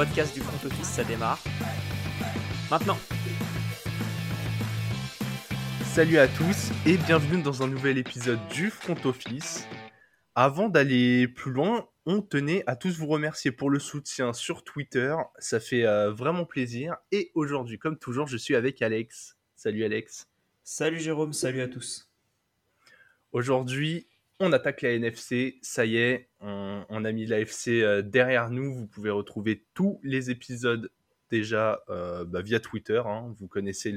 podcast du front office, ça démarre. Maintenant. Salut à tous et bienvenue dans un nouvel épisode du front office. Avant d'aller plus loin, on tenait à tous vous remercier pour le soutien sur Twitter, ça fait euh, vraiment plaisir. Et aujourd'hui, comme toujours, je suis avec Alex. Salut Alex. Salut Jérôme, salut à tous. Aujourd'hui, on attaque la NFC, ça y est, on, a mis l'AFC euh, derrière nous. Vous pouvez retrouver tous les épisodes déjà euh, bah, via Twitter. Hein. Vous connaissez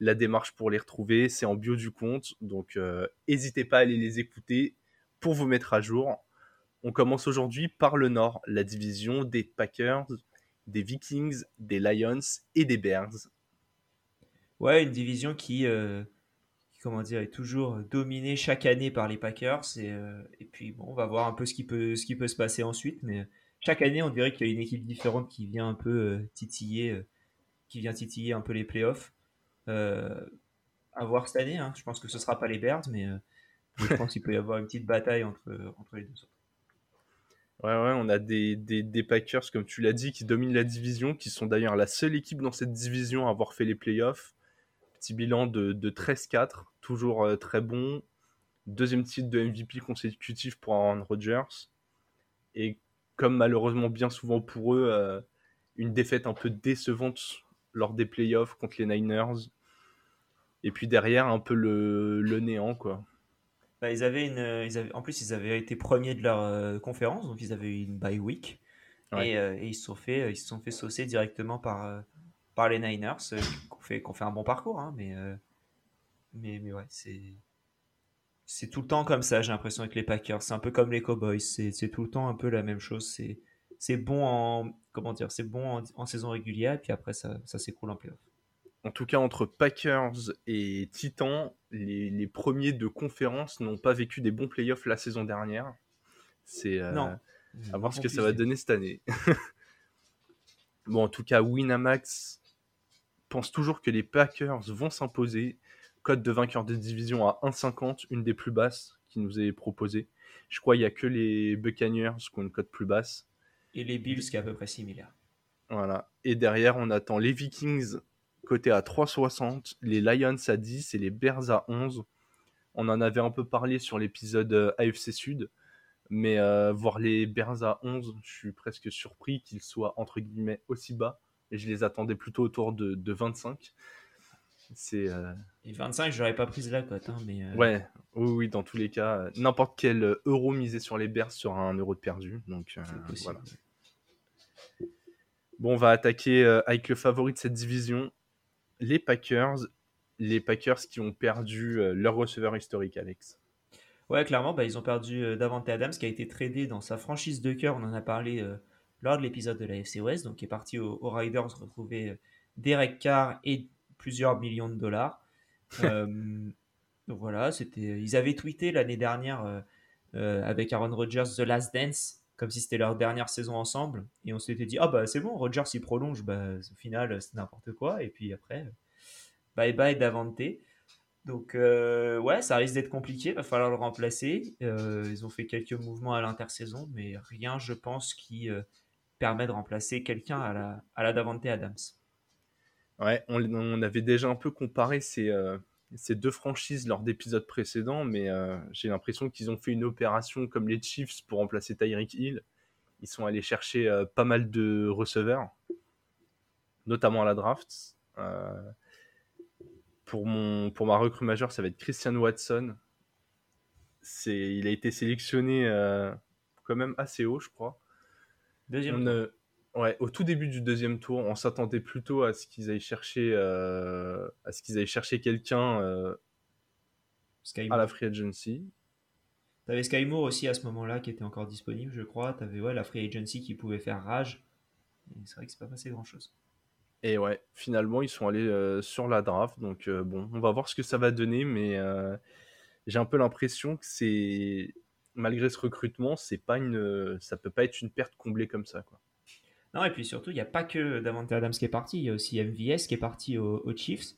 la démarche pour les retrouver, c'est en bio du compte. Donc n'hésitez pas à aller les écouter pour vous mettre à jour. On commence aujourd'hui par le Nord, la division des Packers, des Vikings, des Lions et des Bears. Ouais, une division qui, euh, comment dire, est toujours dominée chaque année par les Packers. Et, euh, et, puis, bon, on va voir un peu ce qui peut, ce qui peut se passer ensuite. Mais chaque année, on dirait qu'il y a une équipe différente qui vient un peu euh, titiller, qui vient titiller un peu les playoffs. à voir cette année. Hein. Je pense que ce sera pas les Bears, mais je pense qu'il peut y avoir une petite bataille entre, entre les deux autres. Ouais, ouais, on a des, des, Packers, comme tu l'as dit, qui dominent la division, qui sont d'ailleurs la seule équipe dans cette division à avoir fait les playoffs. Petit bilan de, de 13-4, toujours euh, très bon. Deuxième titre de MVP consécutif pour Aaron Rodgers. Et comme malheureusement bien souvent pour eux, euh, une défaite un peu décevante lors des playoffs contre les Niners. Et puis derrière, un peu le, le néant, quoi. Bah, ils avaient une, ils avaient, en plus, ils avaient été premiers de leur euh, conférence, donc ils avaient une bye week. Et, euh, et, ils se sont fait, ils se sont fait saucer directement par, euh, par les Niners, qui ont fait, fait un bon parcours, hein, mais, mais, mais ouais, c'est, c'est tout le temps comme ça. J'ai l'impression avec les Packers, c'est un peu comme les Cowboys, c'est, c'est tout le temps un peu la même chose. C'est, c'est bon en, comment dire, c'est bon en, en, saison régulière, et puis après ça, ça s'écroule en playoff en tout cas entre Packers et Titans, les, premiers de conférence n'ont pas vécu des bons playoffs la saison dernière. C'est euh, à voir ce que ça va donner cette année. bon, en tout cas, Winamax pense toujours que les Packers vont s'imposer. Code de vainqueur de division à 1,50, une des plus basses qui nous est proposée. Je crois qu'il n'y a que les Buccaneers qui ont une cote plus basse. Et les Bills qui est à peu près similaire. Voilà. Et derrière, on attend les Vikings côté à 3,60, les Lions à 10 et les Bears à 11. On en avait un peu parlé sur l'épisode euh, AFC Sud, mais euh, voir les Bears à 11, je suis presque surpris qu'ils soient entre guillemets aussi bas. Et je les attendais plutôt autour de, de 25. C'est. Euh, et 25, j'aurais pas pris la cote, hein, mais. Ouais, oui, oui, dans tous les cas, n'importe quel euro misé sur les Bears sera un euro de perdu. Donc voilà. Bon, on va attaquer avec le favori de cette division, les Packers, les Packers qui ont perdu euh, leur receveur historique, Alex. Ouais, clairement, bah, ils ont perdu euh, Davante Adams qui a été tradé dans sa franchise de cœur. On en a parlé euh, lors de l'épisode de la FC West, donc qui est parti aux, Riders retrouver Derek Carr et plusieurs millions de dollars. donc voilà, c'était. Ils avaient tweeté l'année dernière avec Aaron Rodgers The Last Dance, comme si c'était leur dernière saison ensemble. Et on s'était dit, ah bah c'est bon, Rodgers il prolonge, bah, au final c'est n'importe quoi. Et puis après, bye bye Davante. Donc euh, ouais, ça risque d'être compliqué, va falloir le remplacer. Euh, ils ont fait quelques mouvements à l'intersaison, mais rien, je pense, qui euh, permet de remplacer quelqu'un à la, à la Davante Adams. Ouais, on, avait déjà un peu comparé ces, ces deux franchises lors d'épisodes précédents, mais euh, j'ai l'impression qu'ils ont fait une opération comme les Chiefs pour remplacer Tyreek Hill. Ils sont allés chercher euh, pas mal de receveurs, notamment à la draft. Euh, pour, mon, pour ma recrue majeure, ça va être Christian Watson. Il a été sélectionné quand même assez haut, je crois. Deuxième. Ouais, au tout début du deuxième tour, on s'attendait plutôt à ce qu'ils aillent chercher, euh, à ce qu'ils aillent chercher quelqu'un euh, à la free agency. T'avais Sky Moore aussi à ce moment-là qui était encore disponible, je crois. T'avais ouais, la free agency qui pouvait faire rage. C'est vrai que c'est pas passé grand-chose. Et ouais, finalement, ils sont allés euh, sur la draft. Donc bon, on va voir ce que ça va donner, mais j'ai un peu l'impression que c'est malgré ce recrutement, c'est pas une, ça peut pas être une perte comblée comme ça, quoi. Non, et puis surtout, il n'y a pas que Davante Adams qui est parti, il y a aussi MVS qui est parti aux, Chiefs.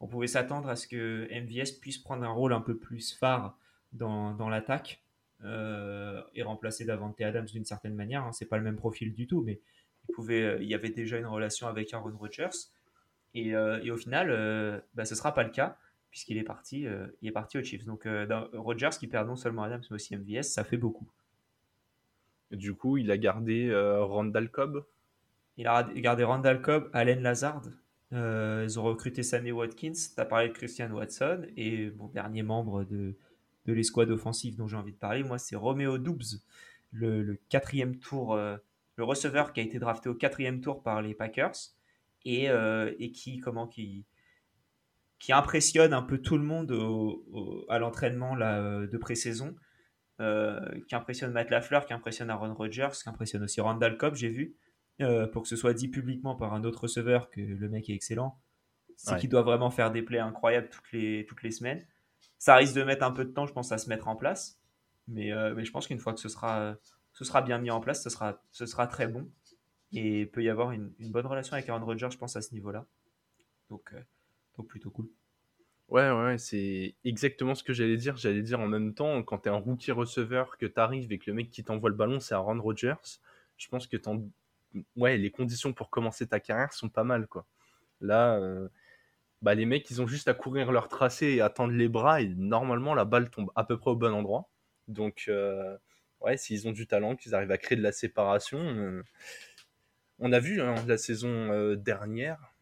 On pouvait s'attendre à ce que MVS puisse prendre un rôle un peu plus phare dans, dans l'attaque euh, et remplacer Davante Adams d'une certaine manière. Hein. C'est pas le même profil du tout, mais il, pouvait, il y avait déjà une relation avec Aaron Rodgers. Et, et au final, bah, ce ne sera pas le cas puisqu'il est parti, il est parti aux Chiefs. Donc Rodgers qui perd non seulement Adams mais aussi MVS, ça fait beaucoup. du coup, il a gardé Randall Cobb? Il a gardé Randall Cobb, Allen Lazard, euh, ils ont recruté Sammy Watkins, tu as parlé de Christian Watson, et mon dernier membre de, de l'escouade offensive dont j'ai envie de parler, moi, c'est Romeo Doubs, le, quatrième tour, euh, le receveur qui a été drafté au quatrième tour par les Packers, et, euh, et qui, comment, qui, qui impressionne un peu tout le monde à l'entraînement de pré-saison, qui impressionne Matt Lafleur, qui impressionne Aaron Rodgers, qui impressionne aussi Randall Cobb, j'ai vu. Euh, pour que ce soit dit publiquement par un autre receveur que le mec est excellent, c'est qu'il doit vraiment faire des plays incroyables toutes les, toutes les semaines. Ça risque de mettre un peu de temps, je pense, à se mettre en place. Mais, euh, mais je pense qu'une fois que ce sera, ce sera bien mis en place, ce sera, ce sera très bon. Et il peut y avoir une, une, bonne relation avec Aaron Rodgers, je pense, à ce niveau-là. Donc, euh, donc plutôt cool. Ouais, ouais, c'est exactement ce que j'allais dire. J'allais dire en même temps, quand tu es un rookie receveur, que tu arrives et que le mec qui t'envoie le ballon, c'est Aaron Rodgers, je pense que ouais, les conditions pour commencer ta carrière sont pas mal, quoi. Là, euh, bah, les mecs, ils ont juste à courir leur tracé et attendre les bras, et normalement, la balle tombe à peu près au bon endroit. Donc, euh, ouais, s'ils ont du talent, qu'ils arrivent à créer de la séparation. Euh, on a vu hein, la saison dernière,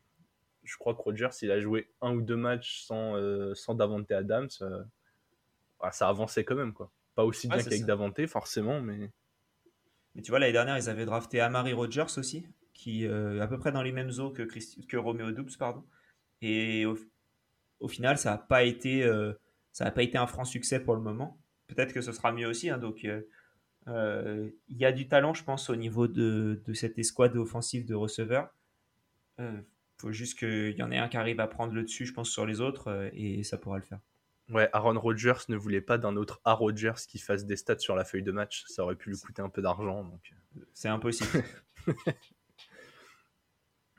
je crois que Rogers, il a joué un ou deux matchs sans, sans Davante Adams. Bah, ça avançait quand même, quoi. Pas aussi bien qu'avec Davante, forcément, mais. Mais tu vois, l'année dernière, ils avaient drafté Amari Rogers aussi, qui euh, à peu près dans les mêmes eaux que, que Romeo Doubs, pardon. Et au, final, ça n'a pas été euh, pas été un franc succès pour le moment. Peut-être que ce sera mieux aussi. Hein, donc, euh, il y a du talent, je pense, au niveau de, de cette escouade offensive de receveurs. Il faut juste qu'il y en ait un qui arrive à prendre le dessus, je pense, sur les autres, et ça pourra le faire. Ouais, Aaron Rodgers ne voulait pas d'un autre A Rodgers qui fasse des stats sur la feuille de match. Ça aurait pu lui coûter un peu d'argent. Donc... Euh. C'est impossible.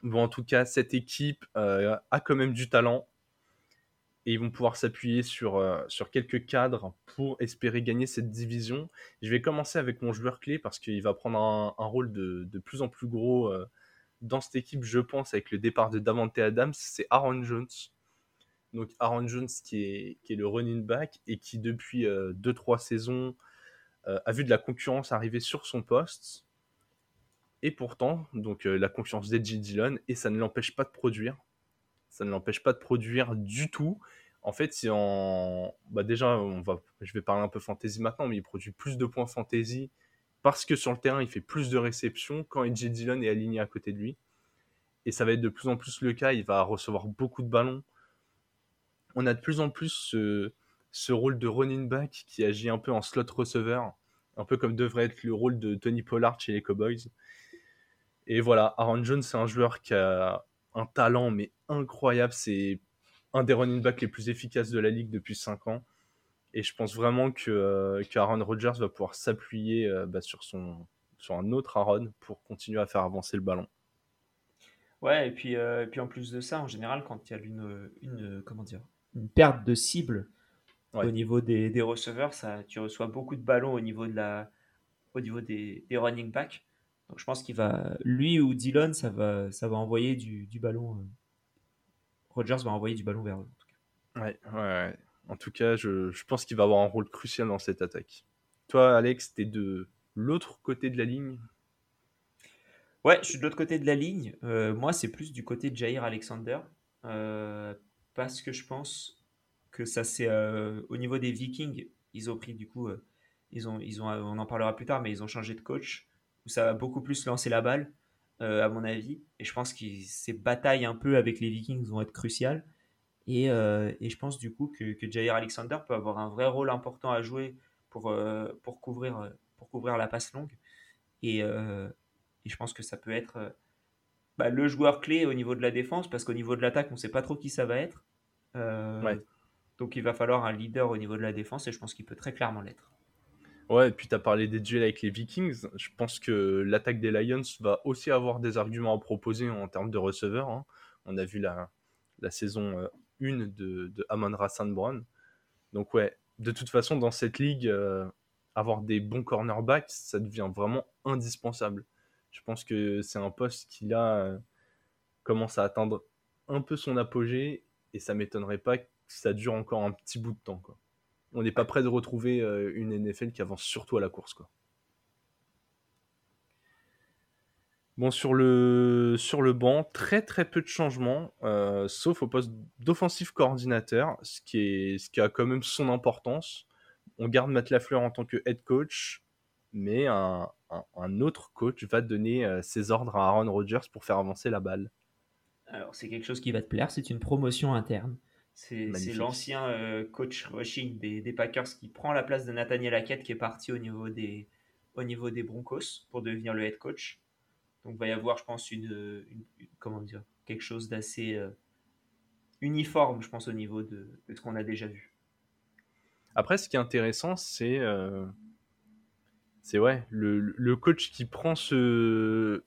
bon, en tout cas, cette équipe euh, a quand même du talent. Et ils vont pouvoir s'appuyer sur, euh, sur quelques cadres pour espérer gagner cette division. Je vais commencer avec mon joueur clé parce qu'il va prendre un, rôle de, de, plus en plus gros dans cette équipe, je pense, avec le départ de Davante Adams. C'est Aaron Jones donc Aaron Jones qui est, qui est le running back et qui depuis 2-3 euh, saisons euh, a vu de la concurrence arriver sur son poste. Et pourtant, donc euh, la concurrence d'Edgy Dillon, et ça ne l'empêche pas de produire. Ça ne l'empêche pas de produire du tout. En fait, si en... bah déjà, on va... je vais parler un peu fantasy maintenant, mais il produit plus de points fantasy parce que sur le terrain, il fait plus de réceptions quand Edgy Dillon est aligné à côté de lui. Et ça va être de plus en plus le cas. Il va recevoir beaucoup de ballons on a de plus en plus ce, rôle de running back qui agit un peu en slot receveur, un peu comme devrait être le rôle de Tony Pollard chez les Cowboys. Et voilà, Aaron Jones, c'est un joueur qui a un talent mais incroyable. C'est un des running backs les plus efficaces de la ligue depuis 5 ans. Et je pense vraiment que, euh, Aaron Rodgers va pouvoir s'appuyer euh, bah, sur, son, sur un autre Aaron pour continuer à faire avancer le ballon. Ouais, et puis, euh, puis en plus de ça, en général, quand il y a une, une comment dire, une perte de cible au niveau des, des, receveurs. Ça, tu reçois beaucoup de ballons au niveau, de la, au niveau des, des running backs. Donc je pense qu'il va, lui ou Dillon, ça va, ça va envoyer du, du ballon. Euh, Rogers va envoyer du ballon vers eux. En tout cas. Ouais, ouais, En tout cas, je, pense qu'il va avoir un rôle crucial dans cette attaque. Toi, Alex, t'es de l'autre côté de la ligne? Ouais, je suis de l'autre côté de la ligne. Euh, moi, c'est plus du côté de Jair Alexander. Euh, parce que je pense que ça c'est euh, au niveau des Vikings, ils ont pris du coup, on en parlera plus tard, mais ils ont changé de coach où ça va beaucoup plus lancer la balle, à mon avis. Et je pense que ces batailles un peu avec les Vikings vont être cruciales. Et, et je pense du coup que, que, Jair Alexander peut avoir un vrai rôle important à jouer pour, pour, couvrir, pour couvrir la passe longue. Et, et je pense que ça peut être bah, le joueur clé au niveau de la défense, parce qu'au niveau de l'attaque, on ne sait pas trop qui ça va être. Euh, donc il va falloir un leader au niveau de la défense, et je pense qu'il peut très clairement l'être. Ouais, et puis tu as parlé des duels avec les Vikings. Je pense que l'attaque des Lions va aussi avoir des arguments à proposer en termes de receveurs. Hein. On a vu la, la saison 1 euh, de, de Amon Rassan Brown. Donc ouais, de toute façon, dans cette ligue, euh, avoir des bons cornerbacks, ça devient vraiment indispensable Je pense que c'est un poste qui là commence à atteindre un peu son apogée et ça m'étonnerait pas que ça dure encore un petit bout de temps. Quoi. On n'est pas prêt de retrouver une NFL qui avance surtout à la course. Quoi. Bon, sur le, sur le banc, très très peu de changements, euh, sauf au poste d'offensif coordinateur, ce qui, est, ce qui a quand même son importance. On garde Matt Lafleur en tant que head coach, mais un, un, autre coach va donner euh, ses ordres à Aaron Rodgers pour faire avancer la balle. Alors, c'est quelque chose qui va te plaire, c'est une promotion interne. C'est l'ancien euh, coach rushing des, des, Packers qui prend la place de Nathaniel Hackett qui est parti au niveau des, au niveau des Broncos pour devenir le head coach. Donc, il va y avoir, je pense, une, comment dire, quelque chose d'assez euh, uniforme, je pense, au niveau de, ce qu'on a déjà vu. Après, ce qui est intéressant, c'est euh, c'est ouais, le, coach qui prend ce.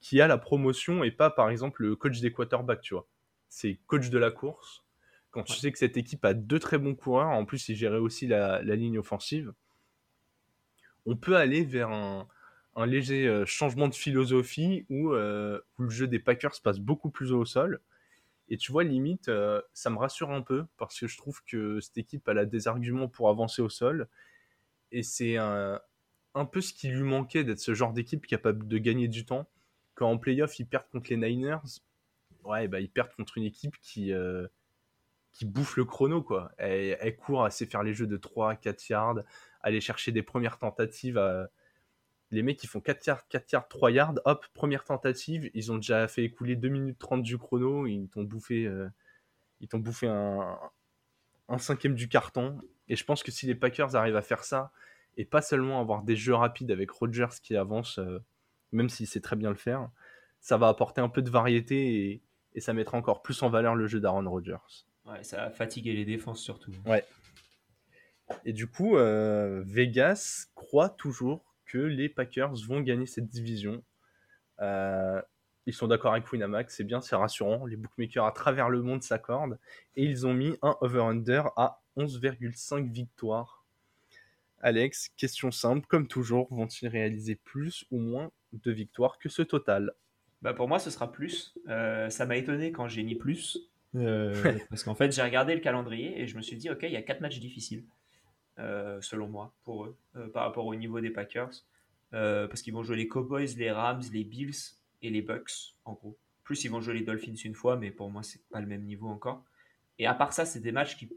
qui a la promotion et pas, par exemple, le coach des quarterbacks, tu vois. C'est coach de la course. Quand tu sais que cette équipe a deux très bons coureurs, en plus, il gérait aussi la ligne offensive, on peut aller vers un, un léger euh, changement de philosophie euh, où, le jeu des Packers passe beaucoup plus au sol. Et tu vois, limite, euh, ça me rassure un peu parce que je trouve que cette équipe elle a des arguments pour avancer au sol. Et c'est un, peu ce qui lui manquait d'être ce genre d'équipe capable de gagner du temps. Quand en playoff, ils perdent contre les Niners, ouais, bah, ils perdent contre une équipe qui, qui bouffe le chrono. quoi. Elle, court à faire les jeux de 3-4 yards, aller chercher des premières tentatives à les mecs ils font 4 yards, 4 yards, 3 yards, hop, première tentative, ils ont déjà fait écouler 2 minutes 30 du chrono, ils t'ont bouffé, euh, ils t'ont bouffé un, un, cinquième du carton. Et je pense que si les Packers arrivent à faire ça, et pas seulement avoir des jeux rapides avec Rodgers qui avance, euh, même s'il sait très bien le faire, ça va apporter un peu de variété et, et ça mettra encore plus en valeur le jeu d'Aaron Rodgers. Ouais, ça va fatiguer les défenses surtout. Ouais. Et du coup, euh, Vegas croit toujours que les Packers vont gagner cette division. Euh, ils sont d'accord avec Winamax, c'est bien, c'est rassurant. Les bookmakers à travers le monde s'accordent. Et ils ont mis un over-under à 11,5 victoires. Alex, question simple, comme toujours, vont-ils réaliser plus ou moins de victoires que ce total? Bah Pour moi, ce sera plus. Euh, ça m'a étonné quand j'ai mis plus. Euh, parce qu'en fait, j'ai regardé le calendrier et je me suis dit, OK, il y a 4 matchs difficiles. Euh, selon moi, pour eux, euh, par rapport au niveau des Packers. Euh, parce qu'ils vont jouer les Cowboys, les Rams, les Bills et les Bucks, en gros. Plus, ils vont jouer les Dolphins une fois, mais pour moi, c'est pas le même niveau encore. Et à part ça, c'est des matchs qui,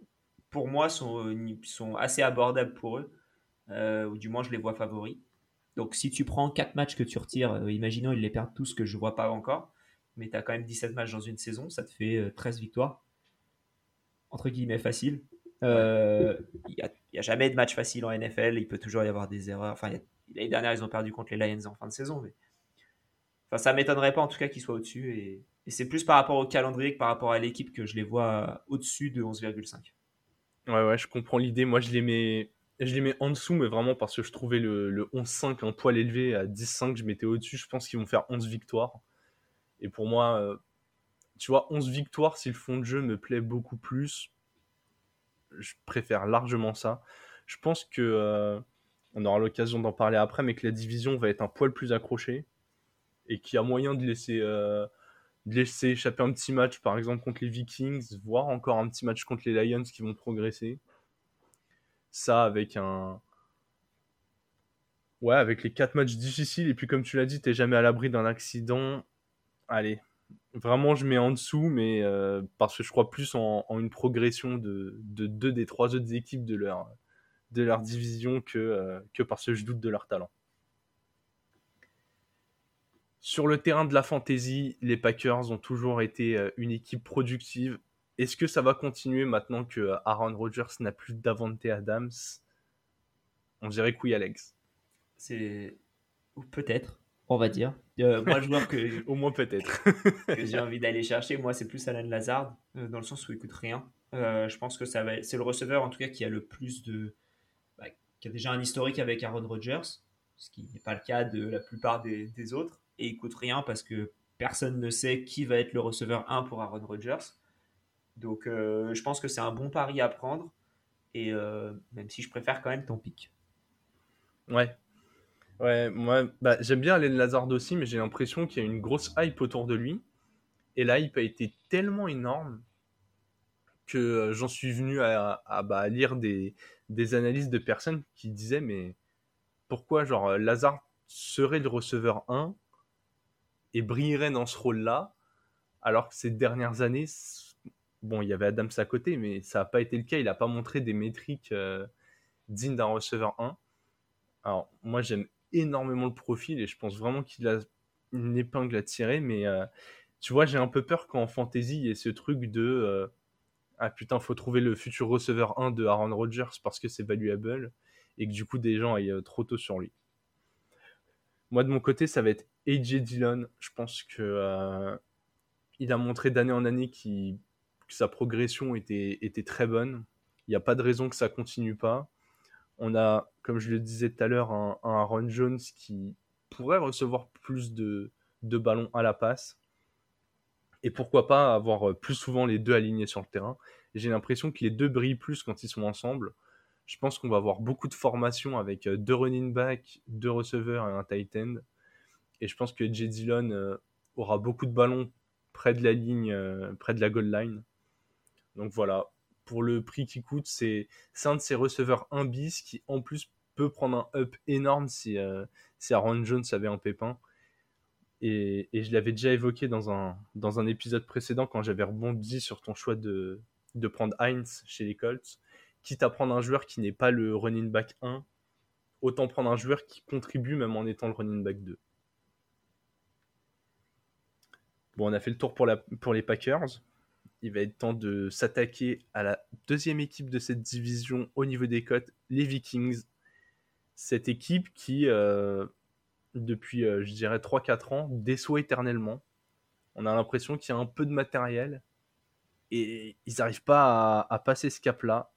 pour moi, sont, sont assez abordables pour eux. ou du moins, je les vois favoris. Donc, si tu prends 4 matchs que tu retires, imaginons ils les perdent tous, que je vois pas encore, mais tu as quand même 17 matchs dans une saison, ça te fait 13 victoires. Entre guillemets, facile. Il a, jamais de match facile en NFL. Il peut toujours y avoir des erreurs. Enfin, l'année dernière, ils ont perdu contre les Lions en fin de saison. Mais... Ça m'étonnerait pas en tout cas qu'ils soient au-dessus. Et, c'est plus par rapport au calendrier que par rapport à l'équipe que je les vois au-dessus de 11,5. Ouais, ouais, je comprends l'idée. Moi, je les mets. Je les mets en dessous, mais vraiment parce que je trouvais le, 11-5 un poil élevé à 10-5, je mettais au-dessus. Je pense qu'ils vont faire 11 victoires. Et pour moi, euh, tu vois, 11 victoires, si le fond de jeu me plaît beaucoup plus, je préfère largement ça. Je pense que euh, on aura l'occasion d'en parler après, mais que la division va être un poil plus accrochée et qu'il y a moyen de laisser, euh, de laisser échapper un petit match, par exemple contre les Vikings, voire encore un petit match contre les Lions qui vont progresser. Ça avec un, Ouais, avec les quatre matchs difficiles, et puis comme tu l'as dit, t'es jamais à l'abri d'un accident. Allez, Vraiment, je mets en dessous, mais euh, parce que je crois plus en, une progression de, deux des trois autres équipes de leur, division que, euh, que parce que je doute de leur talent. Sur le terrain de la fantasy, les Packers ont toujours été euh, une équipe productive. Est-ce que ça va continuer maintenant que Aaron Rodgers n'a plus d'Avante Adams? On dirait oui, Alex. C'est. Peut-être on va dire. Euh, moi, joueur que. Au moins, peut-être. que j'ai envie d'aller chercher, moi, c'est plus Alan Lazard, euh, dans le sens où il coûte rien. Euh, je pense que ça va... c'est le receveur, en tout cas, qui a le plus de. Bah, qui a déjà un historique avec Aaron Rodgers, ce qui n'est pas le cas de la plupart des, autres. Et il coûte rien parce que personne ne sait qui va être le receveur 1 pour Aaron Rodgers. Donc, je pense que c'est un bon pari à prendre. Et même si je préfère quand même ton pic. Ouais, Ouais, moi, bah, j'aime bien Allen Lazard aussi, mais j'ai l'impression qu'il y a une grosse hype autour de lui. Et la hype a été tellement énorme que euh, j'en suis venu à, bah, lire des, des, analyses de personnes qui disaient mais pourquoi genre Lazard serait le receveur 1 et brillerait dans ce rôle-là alors que ces dernières années bon il y avait Adams à côté mais ça n'a pas été le cas il n'a pas montré des métriques euh, dignes d'un receveur 1 alors moi j'aime énormément le profil et je pense vraiment qu'il a une épingle à tirer mais euh, tu vois j'ai un peu peur qu'en fantasy il y ait ce truc de ah putain, faut trouver le futur receveur 1 de Aaron Rodgers parce que c'est valuable et que du coup des gens aillent euh, trop tôt sur lui. Moi de mon côté, ça va être AJ Dillon. Je pense que euh, il a montré d'année en année que sa progression était, était très bonne. Il n'y a pas de raison que ça continue pas. On a, comme je le disais tout à l'heure, un, Aaron Jones qui pourrait recevoir plus de, ballons à la passe et pourquoi pas avoir euh, plus souvent les deux alignés sur le terrain. J'ai l'impression que les deux brillent plus quand ils sont ensemble. Je pense qu'on va avoir beaucoup de formations avec euh, deux running backs, deux receveurs et un tight end. Et je pense que J. Dillon euh, aura beaucoup de ballons près de la ligne, près de la goal line. Donc voilà, pour le prix qui coûte, c'est un de ces receveurs 1 bis qui en plus peut prendre un up énorme si, si Aaron Jones avait un pépin. Et, je l'avais déjà évoqué dans un, dans un épisode précédent quand j'avais rebondi sur ton choix de, de prendre Heinz chez les Colts. Quitte à prendre un joueur qui n'est pas le running back 1, autant prendre un joueur qui contribue même en étant le running back 2. Bon, on a fait le tour pour, la, pour les Packers. Il va être temps de s'attaquer à la deuxième équipe de cette division au niveau des cotes, les Vikings. Cette équipe qui, euh, depuis, euh, je dirais, 3-4 ans, déçoit éternellement. On a l'impression qu'il y a un peu de matériel et ils n'arrivent pas à, passer ce cap-là.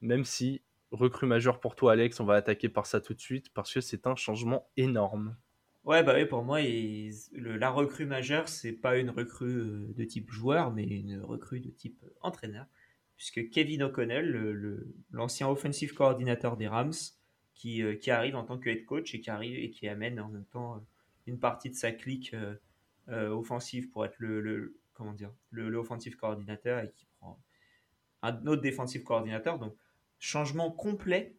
Même si, recrue majeur pour toi, Alex, on va attaquer par ça tout de suite parce que c'est un changement énorme. Ouais, bah oui, pour moi, la recrue majeure, c'est pas une recrue euh, de type joueur, mais une recrue de type entraîneur. Puisque Kevin O'Connell, l'ancien offensive coordinateur des Rams, qui, euh, qui, arrive en tant que head coach et qui arrive et qui amène en même temps euh, une partie de sa clique euh, offensive pour être le, le comment dire le, le, offensive coordinateur et qui prend un autre défensif coordinateur. Donc changement complet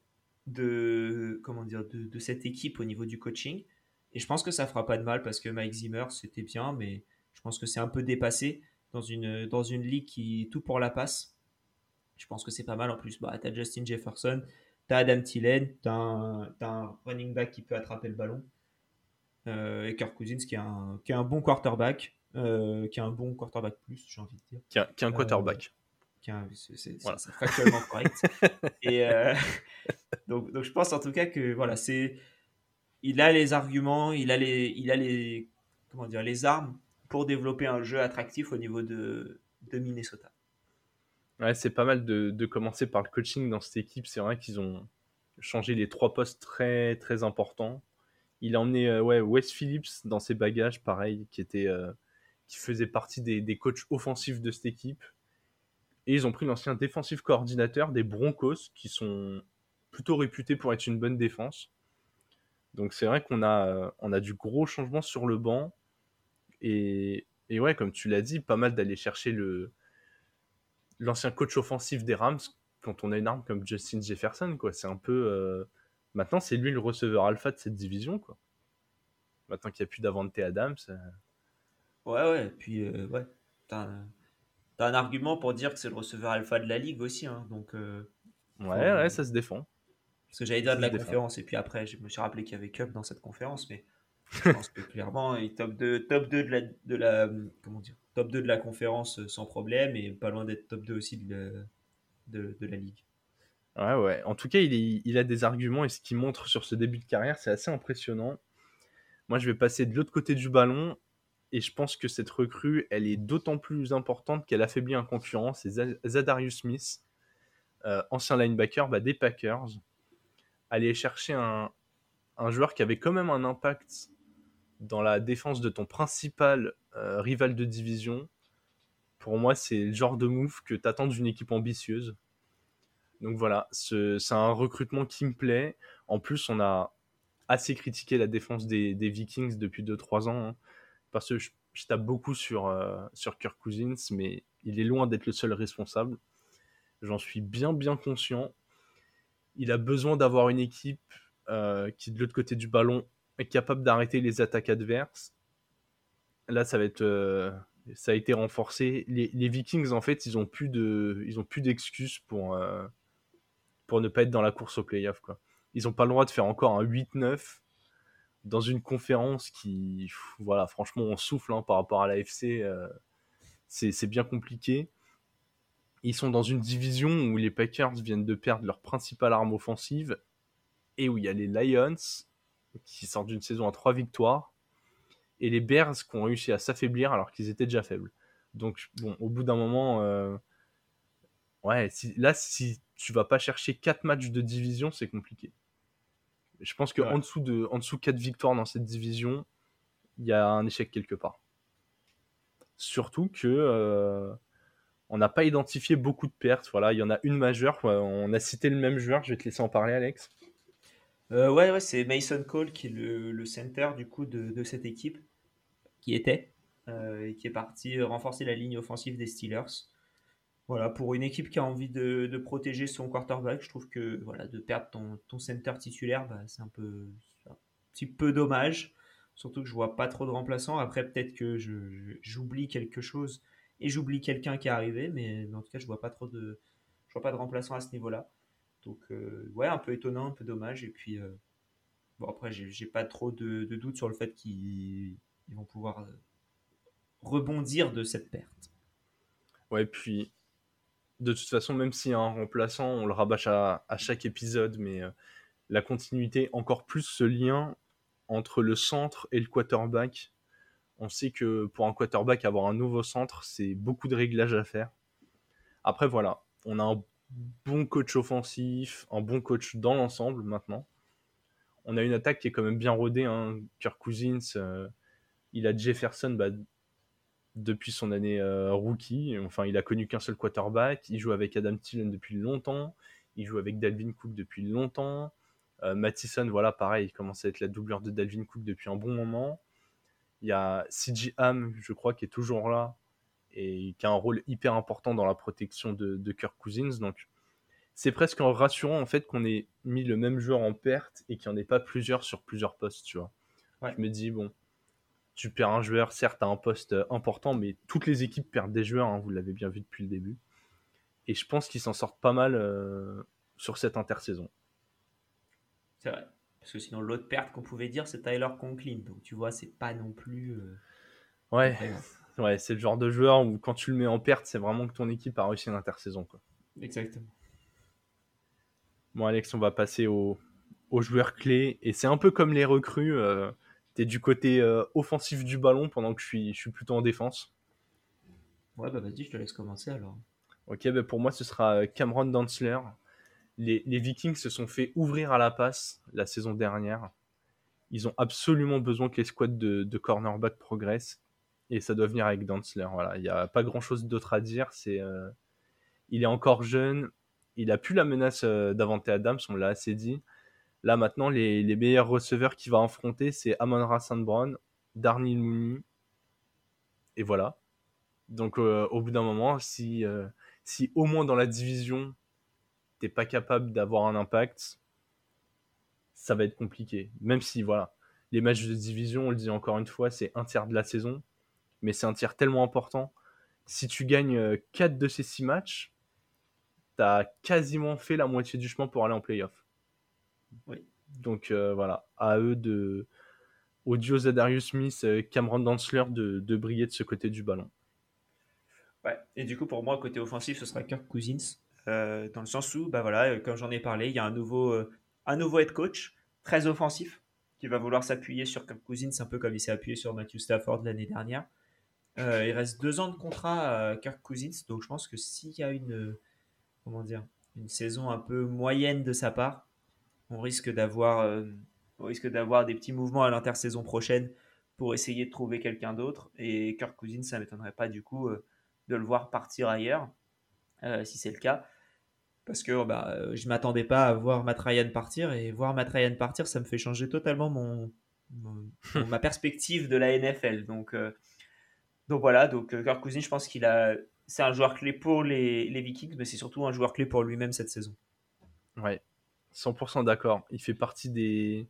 de comment dire de, de, cette équipe au niveau du coaching. Et je pense que ça fera pas de mal parce que Mike Zimmer c'était bien, mais je pense que c'est un peu dépassé dans une dans une ligue qui tout pour la passe. Je pense que c'est pas mal en plus. Bah, as Justin Jefferson, T'as Adam Thielen, t'as un, un, running back qui peut attraper le ballon. Euh, et Kirk Cousins qui est un, qui un bon quarterback, euh, qui a un bon quarterback plus, j'ai envie de dire. Qui a un quarterback. Euh, c'est factuellement correct. et donc, donc je pense en tout cas que voilà, c'est il a les arguments, il a les, il comment dire, les armes pour développer un jeu attractif au niveau de, Minnesota. Ouais, c'est pas mal de, commencer par le coaching dans cette équipe. C'est vrai qu'ils ont changé les trois postes très très importants. Il a emmené euh, Wes Phillips dans ses bagages, pareil, euh, qui faisait partie des, des, coachs offensifs de cette équipe. Et ils ont pris l'ancien défensif coordinateur des Broncos, qui sont plutôt réputés pour être une bonne défense. Donc c'est vrai qu'on a, euh, on a du gros changement sur le banc. Et, et ouais, comme tu l'as dit, pas mal d'aller chercher le, l'ancien coach offensif des Rams quand on a une arme comme Justin Jefferson, quoi. C'est un peu. Euh, maintenant, c'est lui le receveur alpha de cette division, quoi. Maintenant qu'il n'y a plus d'Avante Adams. Euh. Ouais, ouais. Et puis, euh, ouais. T'as un... argument pour dire que c'est le receveur alpha de la ligue aussi, hein. Donc. Ouais, ouais, ça se défend. Parce que j'allais dire de la conférence, et puis après, je me suis rappelé qu'il y avait Cup dans cette conférence, mais je pense que clairement, il top 2, top 2 de la, de la. Comment dire top 2 de la conférence euh, sans problème et pas loin d'être top 2 aussi de, de, la ligue. Ouais, ouais. En tout cas, il, il, a des arguments et ce qu'il montre sur ce début de carrière, c'est assez impressionnant. Moi, je vais passer de l'autre côté du ballon et je pense que cette recrue, elle est d'autant plus importante qu'elle affaiblit un concurrent, c'est Zadarius Smith, euh, ancien linebacker bah, des Packers. Aller chercher un, joueur qui avait quand même un impact dans la défense de ton principal euh, rival de division, pour moi, c'est le genre de move que tu attends d'une équipe ambitieuse. Donc voilà, c'est un recrutement qui me plaît. En plus, on a, assez critiqué la défense des, Vikings depuis 2-3 ans. Hein, parce que je, tape beaucoup sur, sur Kirk Cousins, mais il est loin d'être le seul responsable. J'en suis bien, bien conscient. Il a besoin d'avoir une équipe qui, de l'autre côté du ballon, est capable d'arrêter les attaques adverses. Là, ça va être ça a été renforcé. Les, Vikings, en fait, ils ont plus de, ils ont plus d'excuses pour, euh, ne pas être dans la course au playoff. Ils n'ont pas le droit de faire encore un 8-9 dans une conférence qui, voilà, franchement, on souffle hein, par rapport à l'AFC. Euh, c'est bien compliqué. Ils sont dans une division où les Packers viennent de perdre leur principale arme offensive et où il y a les Lions qui sortent d'une saison à 3 victoires et les Bears qui ont réussi à s'affaiblir alors qu'ils étaient déjà faibles. Donc, bon, au bout d'un moment, euh, ouais, si, là, si tu vas pas chercher 4 matchs de division, c'est compliqué. Je pense qu'en en dessous de en dessous 4 victoires dans cette division, il y a un échec quelque part. Surtout que euh, on n'a pas identifié beaucoup de pertes. Voilà, il y en a une majeure. On a cité le même joueur. Je vais te laisser en parler, Alex. Euh, ouais, ouais c'est Mason Cole qui est le, center du coup de, cette équipe, qui était, euh, et qui est parti renforcer la ligne offensive des Steelers. Voilà, pour une équipe qui a envie de, protéger son quarterback, je trouve que voilà, de perdre ton, ton center titulaire, bah, c'est un peu un petit peu dommage. Surtout que je vois pas trop de remplaçants. Après, peut-être que j'oublie quelque chose et j'oublie quelqu'un qui est arrivé, mais en tout cas, je vois pas trop de, je vois pas de remplaçants à ce niveau-là. Donc, euh, ouais, un peu étonnant, un peu dommage. Et puis, euh, bon, après, j'ai pas trop de, de doute sur le fait qu'ils vont pouvoir euh, rebondir de cette perte. Ouais, puis, de toute façon, même s'il y a un remplaçant, on le rabâche à chaque épisode, mais la continuité, encore plus ce lien entre le centre et le quarterback. On sait que pour un quarterback, avoir un nouveau centre, c'est beaucoup de réglages à faire. Après, voilà, on a un bon coach offensif, un bon coach dans l'ensemble maintenant. On a une attaque qui est quand même bien rodée. Hein. Kirk Cousins, euh, il a Jefferson bah, depuis son année euh, rookie. Enfin, il a connu qu'un seul quarterback. Il joue avec Adam Thielen depuis longtemps. Il joue avec Dalvin Cook depuis longtemps. Euh, Mattison, voilà, pareil, il commence à être la doubleur de Dalvin Cook depuis un bon moment. Il y a CJ Ham, je crois, qui est toujours là et qui a un rôle hyper important dans la protection de, de Kirk Cousins. Donc, c'est presque rassurant en fait qu'on ait mis le même joueur en perte et qu'il n'y en ait pas plusieurs sur plusieurs postes, tu vois. Je me dis, bon, tu perds un joueur, certes, à un poste euh, important, mais toutes les équipes perdent des joueurs, hein, vous l'avez bien vu depuis le début. Et je pense qu'ils s'en sortent pas mal euh, sur cette intersaison. C'est vrai. Parce que sinon, l'autre perte qu'on pouvait dire, c'est Tyler Conklin. Donc, tu vois, c'est pas non plus. Euh, ouais. Ouais, c'est le genre de joueur où quand tu le mets en perte, c'est vraiment que ton équipe a réussi une intersaison. Quoi. Exactement. Bon, Alex, on va passer aux, joueurs clés. Et c'est un peu comme les recrues. Euh, tu es du côté euh, offensif du ballon pendant que je suis, je suis plutôt en défense. Ouais, bah vas-y, je te laisse commencer alors. Ok, bah pour moi, ce sera euh, Cameron Dantzler. Les, Vikings se sont fait ouvrir à la passe la saison dernière. Ils ont absolument besoin que les squads de, cornerback progressent et ça doit venir avec Dantzler. Voilà, il n'y a pas grand chose d'autre à dire. C'est, euh, il est encore jeune, il a plus la menace euh, d'Avante Adams, on l'a assez dit. Là maintenant, les, meilleurs receveurs qu'il va affronter, c'est Amon Ra Brown, Darnell Mooney, et voilà. Donc euh, au bout d'un moment, si, si au moins dans la division, t'es pas capable d'avoir un impact, ça va être compliqué. Même si voilà, les matchs de division, on le dit encore une fois, c'est un tiers de la saison mais c'est un tir tellement important. Si tu gagnes 4 euh, de ces 6 matchs, tu as quasiment fait la moitié du chemin pour aller en playoff. Oui. Donc euh, voilà, à eux de, au duo Zadarius Smith, euh, Cameron Dantzler de, de, briller de ce côté du ballon. Ouais, et du coup pour moi, côté offensif, ce sera Kirk Cousins, dans le sens où, bah voilà, comme j'en ai parlé, il y a un nouveau, un nouveau head coach, très offensif, qui va vouloir s'appuyer sur Kirk Cousins, un peu comme il s'est appuyé sur Matthew Stafford l'année dernière. Euh, il reste deux ans de contrat à Kirk Cousins, donc je pense que s'il y a une, comment dire, une saison un peu moyenne de sa part, on risque d'avoir, euh, risque d'avoir des petits mouvements à l'intersaison prochaine pour essayer de trouver quelqu'un d'autre. Et Kirk Cousins, ça m'étonnerait pas du coup euh, de le voir partir ailleurs, si c'est le cas. Parce que bah, euh, je m'attendais pas à voir Matt Ryan partir et voir Matt Ryan partir, ça me fait changer totalement mon, ma perspective de la NFL. Donc, euh, donc voilà, donc euh, Kirk Cousins, je pense qu'il a, c'est un joueur clé pour les, les Vikings, mais c'est surtout un joueur clé pour lui-même cette saison. Ouais, 100% d'accord. Il fait partie des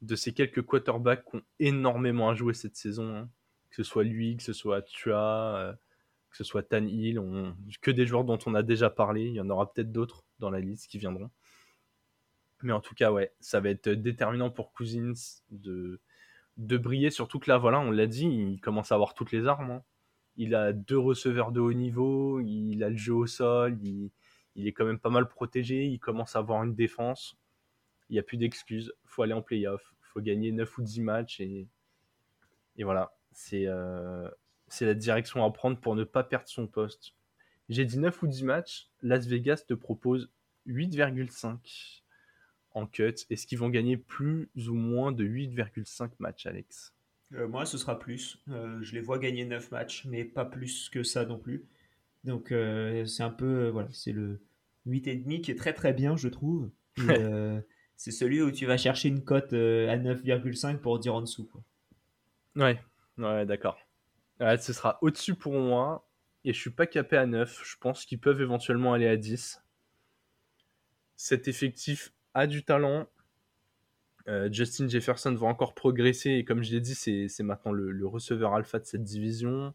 de ces quelques quarterbacks qui ont énormément à jouer cette saison. Hein. Que ce soit lui, que ce soit Tua, que ce soit Tan Hill, que des joueurs dont on a déjà parlé. Il y en aura peut-être d'autres dans la liste qui viendront. Mais en tout cas, ouais, ça va être déterminant pour Cousins de, de briller. Surtout que là, voilà, on l'a dit, il commence à avoir toutes les armes. Hein. Il a deux receveurs de haut niveau, il a le jeu au sol, il, est quand même pas mal protégé, il commence à avoir une défense. Il n'y a plus d'excuses, il faut aller en playoff, il faut gagner 9 ou 10 matchs et, voilà. C'est euh, c'est la direction à prendre pour ne pas perdre son poste. J'ai dit 9 ou 10 matchs, Las Vegas te propose 8,5 en cut. Est-ce qu'ils vont gagner plus ou moins de 8,5 matchs, Alex? Euh, Moi, ce sera plus. Euh, je les vois gagner 9 matchs, mais pas plus que ça non plus. Donc, euh, c'est un peu. voilà, c'est le 8,5 qui est très très bien, je trouve. c'est celui où tu vas chercher une cote à 9,5 pour dire en dessous. Quoi. Ouais, ouais d'accord. Ce sera au-dessus pour moi. Et je suis pas capé à 9. Je pense qu'ils peuvent éventuellement aller à 10. Cet effectif a du talent. Euh, Justin Jefferson va encore progresser. Et comme je l'ai dit, c'est maintenant le, receveur alpha de cette division.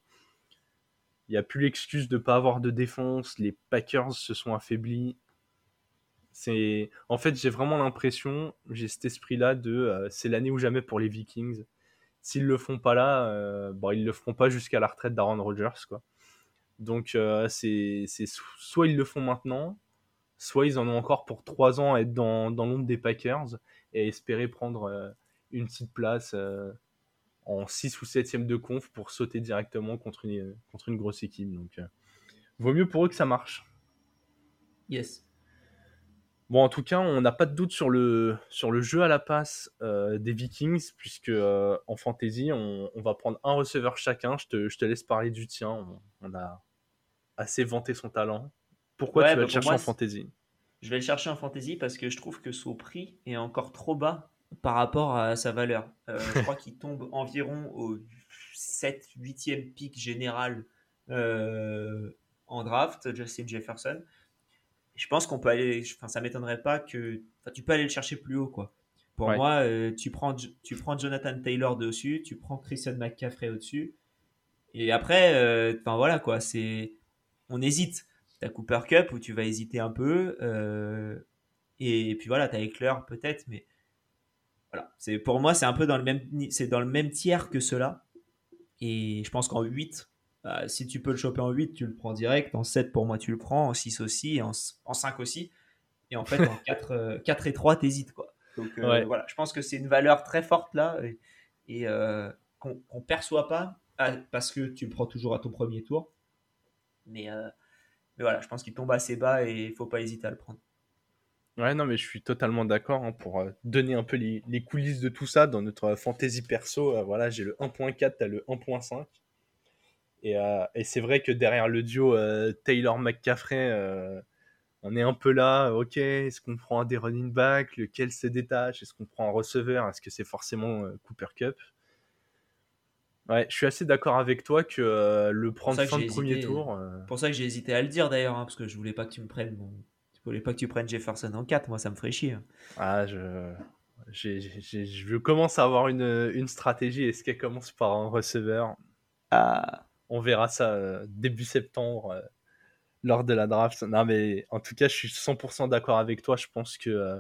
Il n'y a plus l'excuse de ne pas avoir de défense. Les Packers se sont affaiblis. En fait, j'ai vraiment l'impression, j'ai cet esprit-là de euh, c'est l'année ou jamais pour les Vikings s'ils le font pas là, euh, bon, ils le feront pas jusqu'à la retraite d'Aaron Rodgers, quoi. Donc euh, c'est soit ils le font maintenant, soit ils en ont encore pour 3 ans à être dans, dans l'ombre des Packers et espérer prendre euh, une petite place en 6 ou 7ème de conf pour sauter directement contre une, contre une grosse équipe. Donc vaut mieux pour eux que ça marche. Yes. Bon, en tout cas, on n'a pas de doute sur le, sur le jeu à la passe euh, des Vikings, puisque euh, en fantasy, on, va prendre un receveur chacun. Je te, je te laisse parler du tien. On, a assez vanté son talent. Pourquoi tu vas bah, le chercher en fantasy? Je vais le chercher en fantasy parce que je trouve que son prix est encore trop bas par rapport à sa valeur. Euh, je crois qu'il tombe environ au 7-8e pic général en draft, Justin Jefferson je pense qu'on peut aller, enfin, ça m'étonnerait pas que, enfin, tu peux aller le chercher plus haut, quoi. Pour moi, euh, tu, prends, tu prends Jonathan Taylor dessus, tu prends Christian McCaffrey au-dessus. Et après, euh, enfin voilà, quoi, c'est, on hésite. T'as Cooper Cup où tu vas hésiter un peu. Euh, et, puis voilà, t'as Eckler peut-être, mais voilà. C'est, pour moi, c'est un peu dans le même, c'est dans le même tiers que cela. Et je pense qu'en 8, bah, si tu peux le choper en 8, tu le prends direct. En 7, pour moi, tu le prends. En 6 aussi. En, en 5 aussi. Et en fait, en 4, 4 euh, et 3, t'hésites. Quoi. Donc euh, voilà, je pense que c'est une valeur très forte là. Et, euh, qu'on ne perçoit pas ah, parce que tu le prends toujours à ton premier tour. Mais, mais voilà, je pense qu'il tombe assez bas et il ne faut pas hésiter à le prendre. Ouais, non, mais je suis totalement d'accord hein, pour donner un peu les, les, coulisses de tout ça dans notre fantasy perso. voilà, j'ai le 1.4, tu as le 1.5. Euh, et, c'est vrai que derrière le duo euh, Taylor-McCaffrey, euh, on est un peu là, ok, est-ce qu'on prend un des running backs, lequel se détache, est-ce qu'on prend un receveur, est-ce que c'est forcément Cooper Cup Ouais, je suis assez d'accord avec toi que le prendre fin de premier tour. pour ça que j'ai hésité à le dire d'ailleurs, hein, parce que je voulais pas que tu me prennes mon... Je voulais pas que tu prennes Jefferson en 4, moi ça me ferait chier. Hein. Ah, je... je commence à avoir une, une stratégie. Est-ce qu'elle commence par un receveur? Ah on verra ça euh, début septembre euh, lors de la draft. Non, mais en tout cas, je suis 100% d'accord avec toi. Je pense que euh,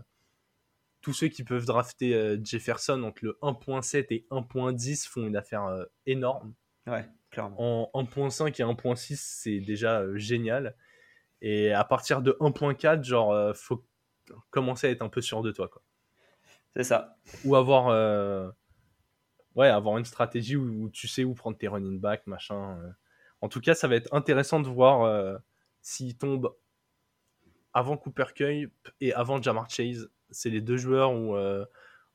tous ceux qui peuvent drafter Jefferson entre le 1.7 et 1.10 font une affaire énorme. Ouais, clairement. En 1.5 et 1.6, c'est déjà génial. Et à partir de 1.4, genre, faut commencer à être un peu sûr de toi. Quoi. C'est ça. Ou avoir ouais, avoir une stratégie où, tu sais où prendre tes running back, machin. Euh. En tout cas, ça va être intéressant de voir euh, s'il tombe avant Cooper Cup et avant Jamar Chase. C'est les deux joueurs où, euh,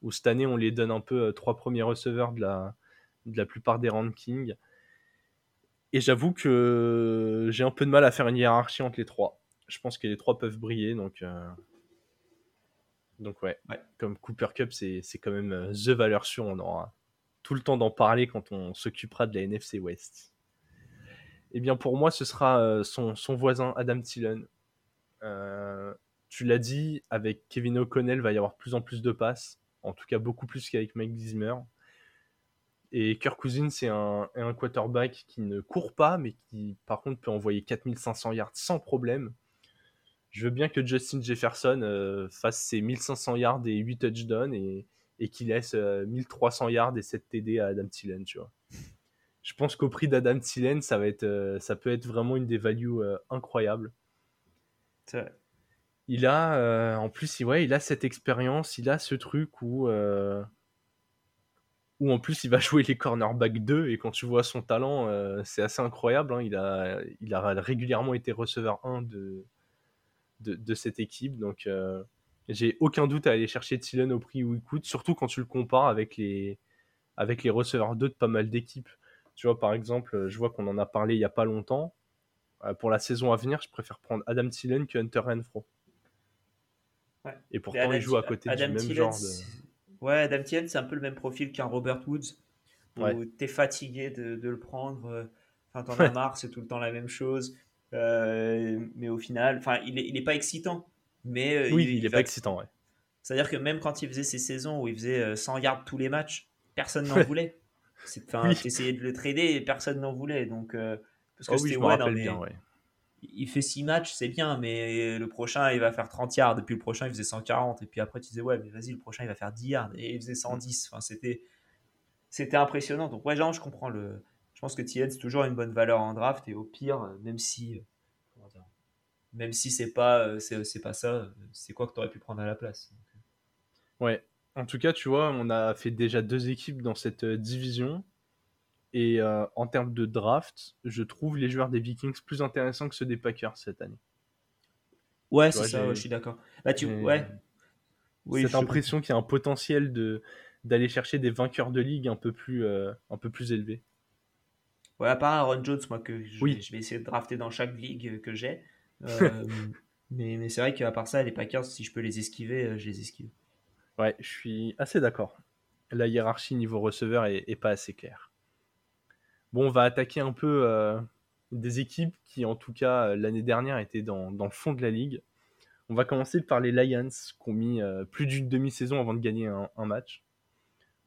où, cette année on les donne un peu trois premiers receveurs de la, de la plupart des rankings. Et j'avoue que j'ai un peu de mal à faire une hiérarchie entre les trois. je pense que les trois peuvent briller. Donc, euh, donc ouais. Comme Cooper Cup, c'est quand même euh, The valeur sûre. On aura tout le temps d'en parler quand on s'occupera de la NFC West. Eh bien, pour moi, ce sera euh, son, voisin Adam Thielen. tu l'as dit, avec Kevin O'Connell, va y avoir plus en plus de passes. En tout cas, beaucoup plus qu'avec Mike Zimmer. Et Kirk Cousins, c'est un, un, quarterback qui ne court pas, mais qui, par contre, peut envoyer 4500 yards sans problème. Je veux bien que Justin Jefferson euh, fasse ses 1500 yards et 8 touchdowns et, et qu'il laisse 1300 euh, yards et 7 TD à Adam Thielen, tu vois. Je pense qu'au prix d'Adam Thielen, ça, va être, euh, ça peut être vraiment une des values incroyables. Il a, en plus, ouais, il a cette expérience, il a ce truc où où en plus il va jouer les cornerbacks 2 et quand tu vois son talent euh, c'est assez incroyable hein. il, a, il a régulièrement été receveur 1 de, de, cette équipe donc euh, j'ai aucun doute à aller chercher Thielen au prix où il coûte surtout quand tu le compares avec les, avec les receveurs 2 de pas mal d'équipes tu vois par exemple je vois qu'on en a parlé il y a pas longtemps euh, pour la saison à venir je préfère prendre Adam Thielen que Hunter Renfro et pourtant il joue à côté du même genre de Ouais, Adam Thielen, c'est un peu le même profil qu'un Robert Woods. Où t'es fatigué de, le prendre. Euh, enfin, t'en as marre, c'est tout le temps la même chose. Euh, mais au final, enfin, il est, il est pas excitant. Mais euh, oui, il, est pas excitant, ouais. C'est-à-dire que même quand il faisait ses saisons où il faisait 100 yards tous les matchs, personne n'en voulait. Enfin, oui. de le trader et personne n'en voulait. Donc, parce que oh c'était ouais, bien, ouais il fait 6 matchs, c'est bien, mais le prochain, il va faire 30 yards. Depuis le prochain, il faisait 140. Et puis après, tu disais, ouais, mais vas-y, le prochain, il va faire 10 yards. Et il faisait 110. Enfin, c'était, c'était impressionnant. Donc, ouais, genre, je comprends le. Je pense que Tien, c'est toujours une bonne valeur en draft. Et au pire, même si. Même si c'est pas, c'est, pas ça, c'est quoi que tu aurais pu prendre à la place Ouais. En tout cas, tu vois, on a fait déjà deux équipes dans cette division. Et euh, en termes de draft, je trouve les joueurs des Vikings plus intéressants que ceux des Packers cette année. Ouais, c'est ça, je suis d'accord. Bah, tu... ouais. Oui, cette impression qu'il y a un potentiel de d'aller chercher des vainqueurs de ligue un peu plus euh, un peu plus élevés. Ouais, à part Aaron Jones, moi que je, oui. je vais essayer de drafter dans chaque ligue que j'ai. Euh, mais, c'est vrai qu'à part ça, les Packers, si je peux les esquiver, je les esquive. Ouais, je suis assez d'accord. La hiérarchie niveau receveur est, pas assez claire. Bon, on va attaquer un peu euh, des équipes qui, en tout cas, euh, l'année dernière étaient dans, le fond de la ligue. On va commencer par les Lions, qui ont mis euh, plus d'une demi-saison avant de gagner un, match,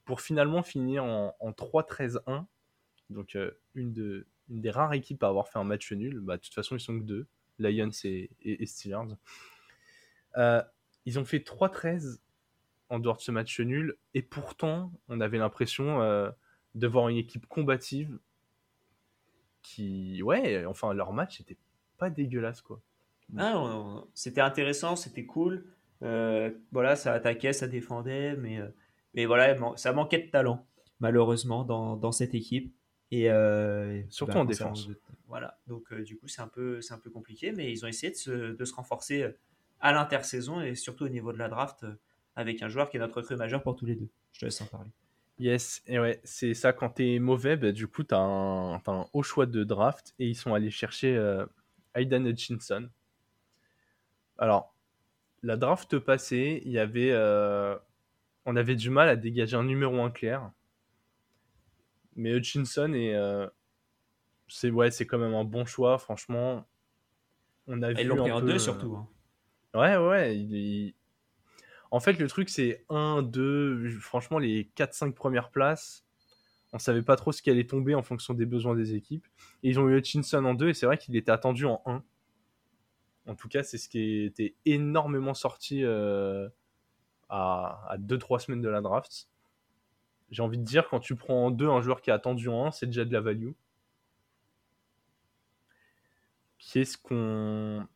pour finalement finir en, 3-13-1. Donc, une, des rares équipes à avoir fait un match nul. Bah, de toute façon, ils sont que deux, Lions et, Steelers. ils ont fait 3-13 en dehors de ce match nul, et pourtant, on avait l'impression de voir une équipe combative qui, ouais, enfin, leur match était pas dégueulasse, quoi. Ah, c'était intéressant, c'était cool. Euh, voilà, ça attaquait, ça défendait, mais, euh, mais voilà, ça manquait de talent, malheureusement, dans, dans cette équipe. Et euh, Surtout bah, en défense. Voilà, donc du coup, c'est un, peu, un peu compliqué, mais ils ont essayé de se, de se renforcer à l'intersaison et surtout au niveau de la draft avec un joueur qui est notre recrue majeur pour tous les deux. Je te laisse en parler. Yes, et ouais, c'est ça, quand t'es mauvais, bah, du coup, t'as un, as un haut choix de draft et ils sont allés chercher euh, Aidan Hutchinson. Alors, la draft passée, il y avait, euh, on avait du mal à dégager un numéro 1 clair. Mais Hutchinson, est, euh, c'est ouais, c'est quand même un bon choix, franchement. On a Ils l'ont pris en deux surtout. Hein. Ouais, ouais, il, en fait, le truc, c'est 1, 2, franchement, les 4-5 premières places, on savait pas trop ce qui allait tomber en fonction des besoins des équipes. Et ils ont eu Hutchinson en 2, et c'est vrai qu'il était attendu en 1. En tout cas, c'est ce qui était énormément sorti euh, à 2-3 semaines de la draft. J'ai envie de dire, quand tu prends en 2 un joueur qui est attendu en 1, c'est déjà de la value. Qu'est-ce qu'on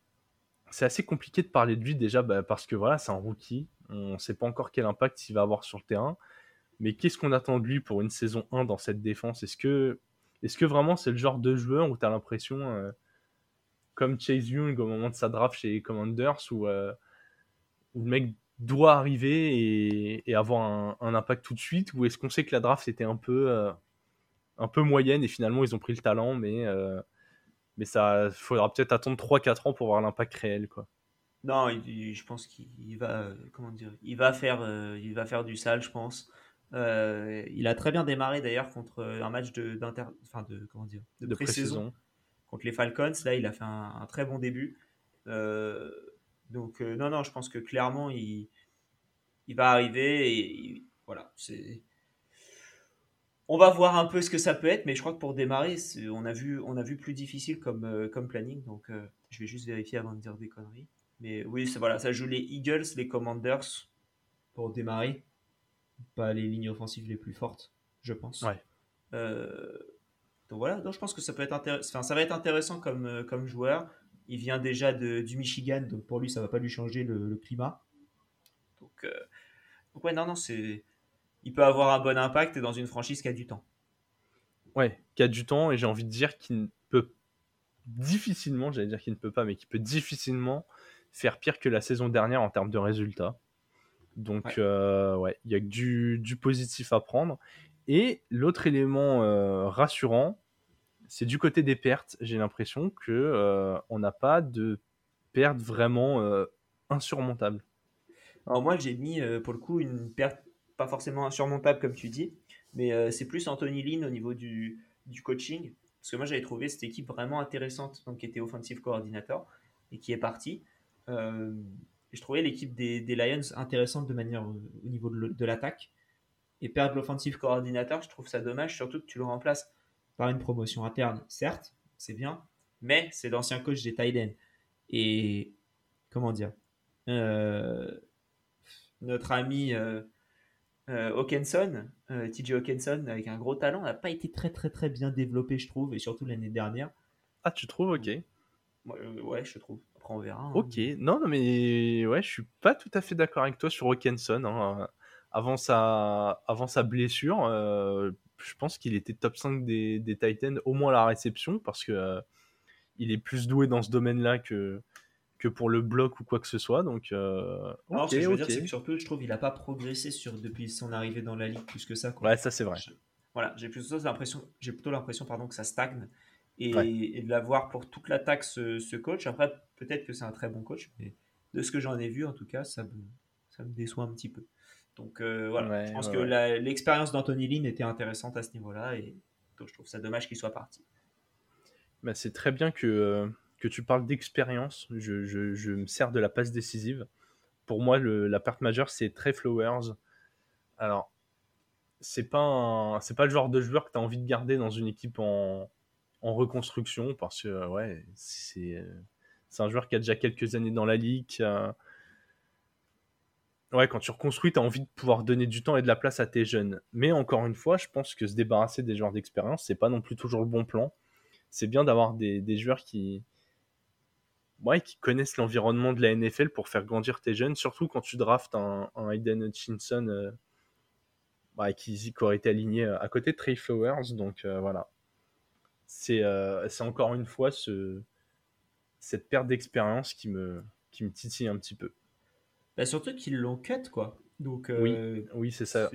c'est assez compliqué de parler de lui déjà bah, parce que voilà, c'est un rookie. On ne sait pas encore quel impact il va avoir sur le terrain. Mais qu'est-ce qu'on attend de lui pour une saison 1 dans cette défense? Est-ce que, est que vraiment c'est le genre de joueur où tu as l'impression, euh, comme Chase Young au moment de sa draft chez Commanders, où, euh, le mec doit arriver et, avoir un, impact tout de suite Ou est-ce qu'on sait que la draft était un peu, euh, un peu moyenne et finalement ils ont pris le talent, mais mais ça faudra peut-être attendre 3-4 ans pour voir l'impact réel. Quoi. Non, je pense qu'il va, comment dire, il va faire, il va faire du sale, je pense. il a très bien démarré d'ailleurs contre un match de, enfin de, comment dire, de, pré-saison contre les Falcons. Là, il a fait un, très bon début. Donc non, non, je pense que clairement, il, il va arriver et voilà, c'est on va voir un peu ce que ça peut être, mais je crois que pour démarrer, on a, vu, on a vu plus difficile comme, euh, comme planning, donc euh, je vais juste vérifier avant de dire des conneries. Mais oui, voilà, ça joue les Eagles, les Commanders pour démarrer, pas les lignes offensives les plus fortes, je pense. Ouais. Euh, donc voilà, donc je pense que ça peut être intéressant. ça va être intéressant comme, comme joueur. Il vient déjà de, du Michigan, donc pour lui, ça va pas lui changer le, climat. Donc, donc ouais, non, non, c'est il peut avoir un bon impact dans une franchise qui a du temps. Ouais, qui a du temps et j'ai envie de dire qu'il peut difficilement, j'allais dire qu'il ne peut pas, mais qu'il peut difficilement faire pire que la saison dernière en termes de résultats. Donc, ouais, euh, il y a du, du, positif à prendre. Et l'autre élément euh, rassurant, c'est du côté des pertes. J'ai l'impression que euh, on n'a pas de pertes vraiment insurmontables. Alors moi, j'ai mis pour le coup une perte pas forcément insurmontable comme tu dis, mais euh, c'est plus Anthony Lynn au niveau du, coaching. Parce que moi j'avais trouvé cette équipe vraiment intéressante, donc qui était offensive coordinator et qui est parti. Euh, je trouvais l'équipe des, Lions intéressante de manière euh, au niveau de l'attaque. Et perdre l'offensive coordinateur, je trouve ça dommage, surtout que tu le remplaces par une promotion interne. Certes, c'est bien, mais c'est l'ancien coach des Tiden. Et comment dire Notre ami euh, Hawkinson, euh, TJ Hawkinson, avec un gros talent, n'a pas été très très très bien développé, je trouve, et surtout l'année dernière. Ah, tu trouves? Ok. Euh, ouais, je trouve. Après, on verra. Hein. Ok, non, non, mais ouais, je suis pas tout à fait d'accord avec toi sur Hawkinson. Hein. Avant, sa... Avant sa blessure, je pense qu'il était top 5 des... des Titans, au moins à la réception, parce que il est plus doué dans ce domaine-là que, que pour le bloc ou quoi que ce soit. Donc, euh, Alors, ce que je veux dire, c'est que surtout, je trouve qu'il n'a pas progressé sur, depuis son arrivée dans la ligue plus que ça. Ouais, ça c'est vrai. voilà, j'ai plutôt l'impression, j'ai plutôt l'impression, pardon, que ça stagne et, et de l'avoir pour toute l'attaque ce, ce, coach. Après, peut-être que c'est un très bon coach, mais de ce que j'en ai vu, en tout cas, ça me, ça me déçoit un petit peu. Donc euh, voilà, je pense que l'expérience d'Anthony Lynn était intéressante à ce niveau-là et donc je trouve ça dommage qu'il soit parti. Bah, c'est très bien que euh, que tu parles d'expérience, je, me sers de la passe décisive. Pour moi, la perte majeure, c'est Trey Flowers. Alors, c'est pas, c'est pas le genre de joueur que tu as envie de garder dans une équipe en, reconstruction parce que, ouais, c'est, c'est un joueur qui a déjà quelques années dans la ligue. Ouais, quand tu reconstruis, tu as envie de pouvoir donner du temps et de la place à tes jeunes. Mais encore une fois, je pense que se débarrasser des joueurs d'expérience, c'est pas non plus toujours le bon plan. C'est bien d'avoir des joueurs qui, ouais, qui connaissent l'environnement de la NFL pour faire grandir tes jeunes, surtout quand tu draftes un, un Aiden Hutchinson euh, bah, qui, aurait été aligné euh, à côté de Trey Flowers. Donc euh, voilà. C'est encore une fois ce, cette perte d'expérience qui me, qui me titille un petit peu. Bah, surtout qu'ils l'ont cut, quoi. Donc, oui, oui c'est ça.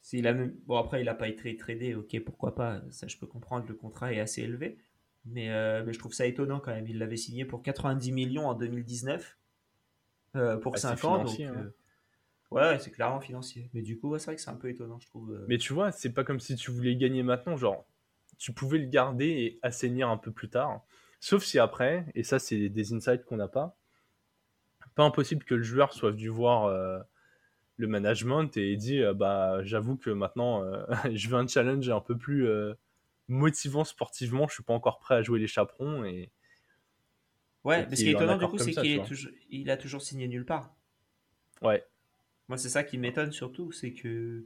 C'est la même... Bon, après, il n'a pas été tradé, ok, pourquoi pas, ça je peux comprendre, le contrat est assez élevé. Euh, mais, je trouve ça étonnant quand même. Il l'avait signé pour 90 millions en 2019 euh, pour 5 ans. Donc, hein. euh, ouais, c'est clairement financier. Mais du coup, c'est vrai que c'est un peu étonnant, je trouve. Mais tu vois, c'est pas comme si tu voulais gagner maintenant. Genre, tu pouvais le garder et assainir un peu plus tard. Sauf si après, et ça, c'est des insights qu'on n'a pas, pas impossible que le joueur soit venu voir le management et dit bah j'avoue que maintenant je veux un challenge un peu plus motivant sportivement, je suis pas encore prêt à jouer les chaperons. Et... Ouais, mais ce qui est étonnant du coup, c'est qu'il toujours... il a toujours signé nulle part. Ouais. Moi, c'est ça qui m'étonne surtout, c'est que.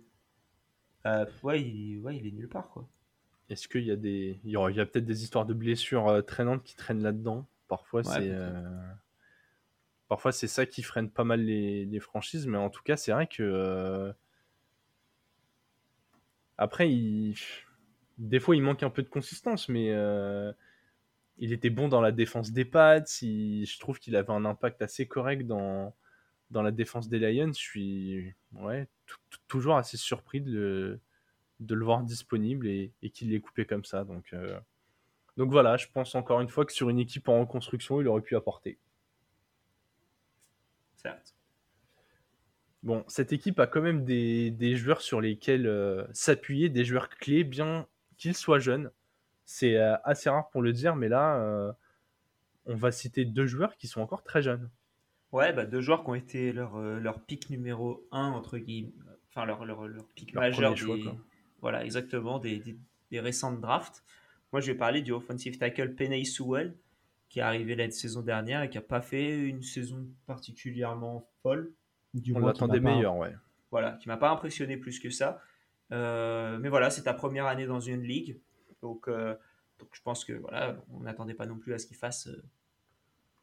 Euh, ouais, il... ouais, il est nulle part, quoi. Est-ce qu'il y a des. Il y a, peut-être des histoires de blessures euh, traînantes qui traînent là-dedans? Parfois, c'est. Euh, parfois, c'est ça qui freine pas mal les, franchises, mais en tout cas, c'est vrai que. Après, il des fois, il manque un peu de consistance, mais euh, il était bon dans la défense des Pats. je trouve qu'il avait un impact assez correct dans, la défense des Lions. Je suis toujours assez surpris de le, de le voir disponible et, qu'il l'ait coupé comme ça. Donc, euh, Donc voilà, je pense encore une fois que sur une équipe en reconstruction, il aurait pu apporter. Certes. Bon, cette équipe a quand même des, joueurs sur lesquels euh, s'appuyer, des joueurs clés, bien qu'ils soient jeunes. C'est euh, assez rare pour le dire, mais là, euh, on va citer deux joueurs qui sont encore très jeunes. Ouais, bah, deux joueurs qui ont été leur, leur pic numéro 1, entre guillemets, enfin leur, leur, leur pic majeur. voilà, exactement, des, des, récentes drafts. Moi, je vais parler du offensive tackle Penny Sewell, qui est arrivé la saison dernière et qui n'a pas fait une saison particulièrement folle. Du On l'attendait meilleur, ouais. Voilà, qui m'a pas impressionné plus que ça. Euh, mais voilà, c'est ta première année dans une ligue. Donc, euh, donc je pense que voilà, on n'attendait pas non plus à ce qu'il fasse euh,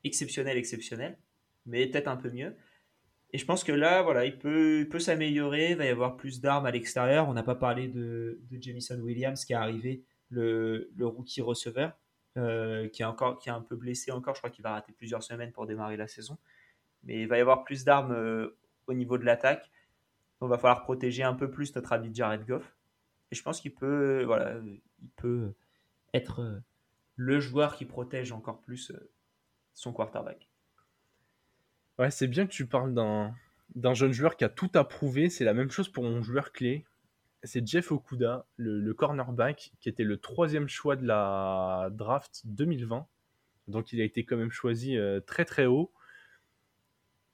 exceptionnel, exceptionnel, mais peut-être un peu mieux. Et je pense que là, voilà, il peut, peut s'améliorer. Il va y avoir plus d'armes à l'extérieur. On n'a pas parlé de, de Jamison Williams qui est arrivé, le, le rookie receveur. Euh, qui, est encore, un peu blessé encore. Je crois qu'il va rater plusieurs semaines pour démarrer la saison. Mais il va y avoir plus d'armes euh, au niveau de l'attaque. On va falloir protéger un peu plus notre ami Jared Goff. Et je pense qu'il peut, voilà, il peut être euh, le joueur qui protège encore plus son quarterback. Ouais, c'est bien que tu parles d'un, d'un jeune joueur qui a tout approuvé. C'est la même chose pour mon joueur clé c'est Jeff Okuda, le, cornerback, qui était le troisième choix de la draft 2020. Donc il a été quand même choisi euh, très très haut.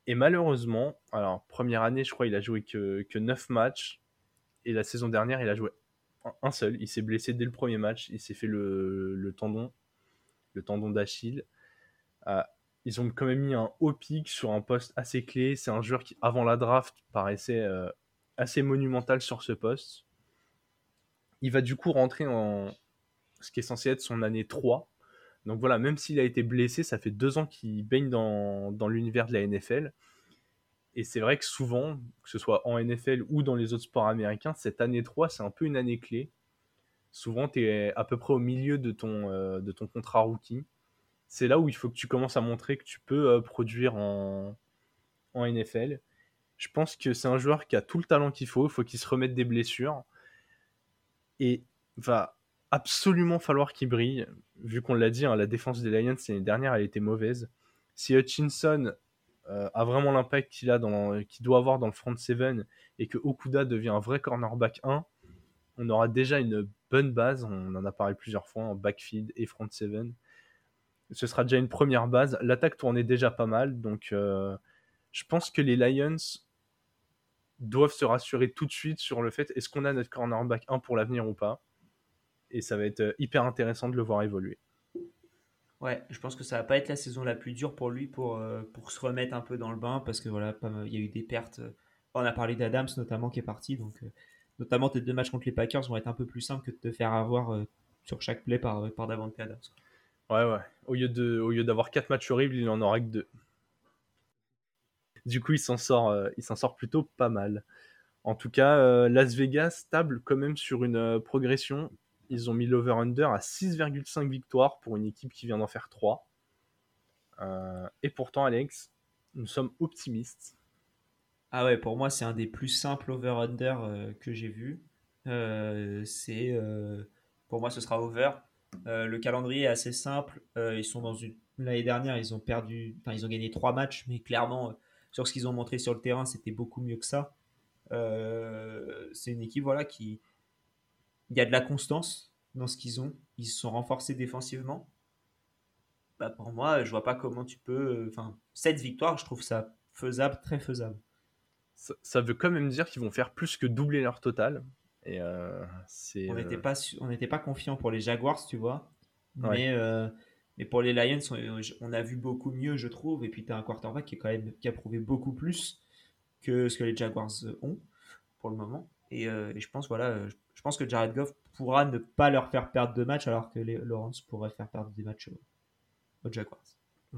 Et malheureusement, alors première année, je crois, il a joué que, que 9 matchs. Et la saison dernière, il a joué un seul. Il s'est blessé dès le premier match. Il s'est fait le, tendon, le tendon d'Achille. Euh, ils ont quand même mis un haut pic sur un poste assez clé. C'est un joueur qui, avant la draft, paraissait euh, assez monumental sur ce poste. Il va du coup rentrer en ce qui est censé être son année 3. Donc voilà, même s'il a été blessé, ça fait deux ans qu'il baigne dans, l'univers de la NFL. Et c'est vrai que souvent, que ce soit en NFL ou dans les autres sports américains, cette année 3, c'est un peu une année clé. Souvent, tu es à peu près au milieu de ton, euh, de ton contrat rookie. C'est là où il faut que tu commences à montrer que tu peux euh, produire en NFL. Je pense que c'est un joueur qui a tout le talent qu'il faut. Il faut qu'il se remette des blessures. Et va absolument falloir qu'il brille. Vu qu'on l'a dit, hein, la défense des Lions l'année dernière, elle était mauvaise. Si Hutchinson euh, a vraiment l'impact qu'il a dans, qu'il doit avoir dans le front 7 et que Okuda devient un vrai cornerback 1, on aura déjà une bonne base. On en a parlé plusieurs fois en backfield et front 7. Ce sera déjà une première base. L'attaque tournait déjà pas mal, donc euh, je pense que les Lions doivent se rassurer tout de suite sur le fait est-ce qu'on a notre cornerback 1 pour l'avenir ou pas? Et ça va être euh, hyper intéressant de le voir évoluer. Ouais, je pense que ça va pas être la saison la plus dure pour lui pour, euh, pour se remettre un peu dans le bain parce que voilà, il y a eu des pertes. On a parlé d'Adams notamment qui est parti, donc euh, notamment tes deux matchs contre les Packers vont être un peu plus simples que de te faire avoir sur chaque play par, par Davante Adams. Ouais, ouais. Au lieu, de, au lieu d'avoir quatre matchs horribles, il en aura que deux. Du coup, il s'en sort, euh, s'en plutôt pas mal. En tout cas, euh, Las Vegas stable quand même sur une euh, progression. Ils ont mis l'over-under à 6,5 victoires pour une équipe qui vient d'en faire 3. et pourtant, Alex, nous sommes optimistes. Ah ouais, pour moi, c'est un des plus simples over-under que j'ai vu. c'est pour moi, ce sera over. le calendrier est assez simple. ils sont dans une l'année dernière, ils ont perdu, enfin, ils ont gagné trois matchs, mais clairement, sur ce qu'ils ont montré sur le terrain, c'était beaucoup mieux que ça. Euh, c'est une équipe voilà, qui. Il y a de la constance dans ce qu'ils ont. Ils se sont renforcés défensivement. Bah, pour moi, je vois pas comment tu peux. Enfin, cette victoire, je trouve ça faisable, très faisable. Ça, veut quand même dire qu'ils vont faire plus que doubler leur total. Et euh, on n'était euh, pas, on n'était pas confiant pour les Jaguars, tu vois. Mais mais pour les Lions, on, a vu beaucoup mieux, je trouve. Et puis, tu as un quarterback qui, est quand même, qui a prouvé beaucoup plus que ce que les Jaguars ont pour le moment. Et, euh, je pense voilà, je pense que Jared Goff pourra ne pas leur faire perdre de matchs alors que les Lawrence pourrait faire perdre des matchs aux, Jaguars.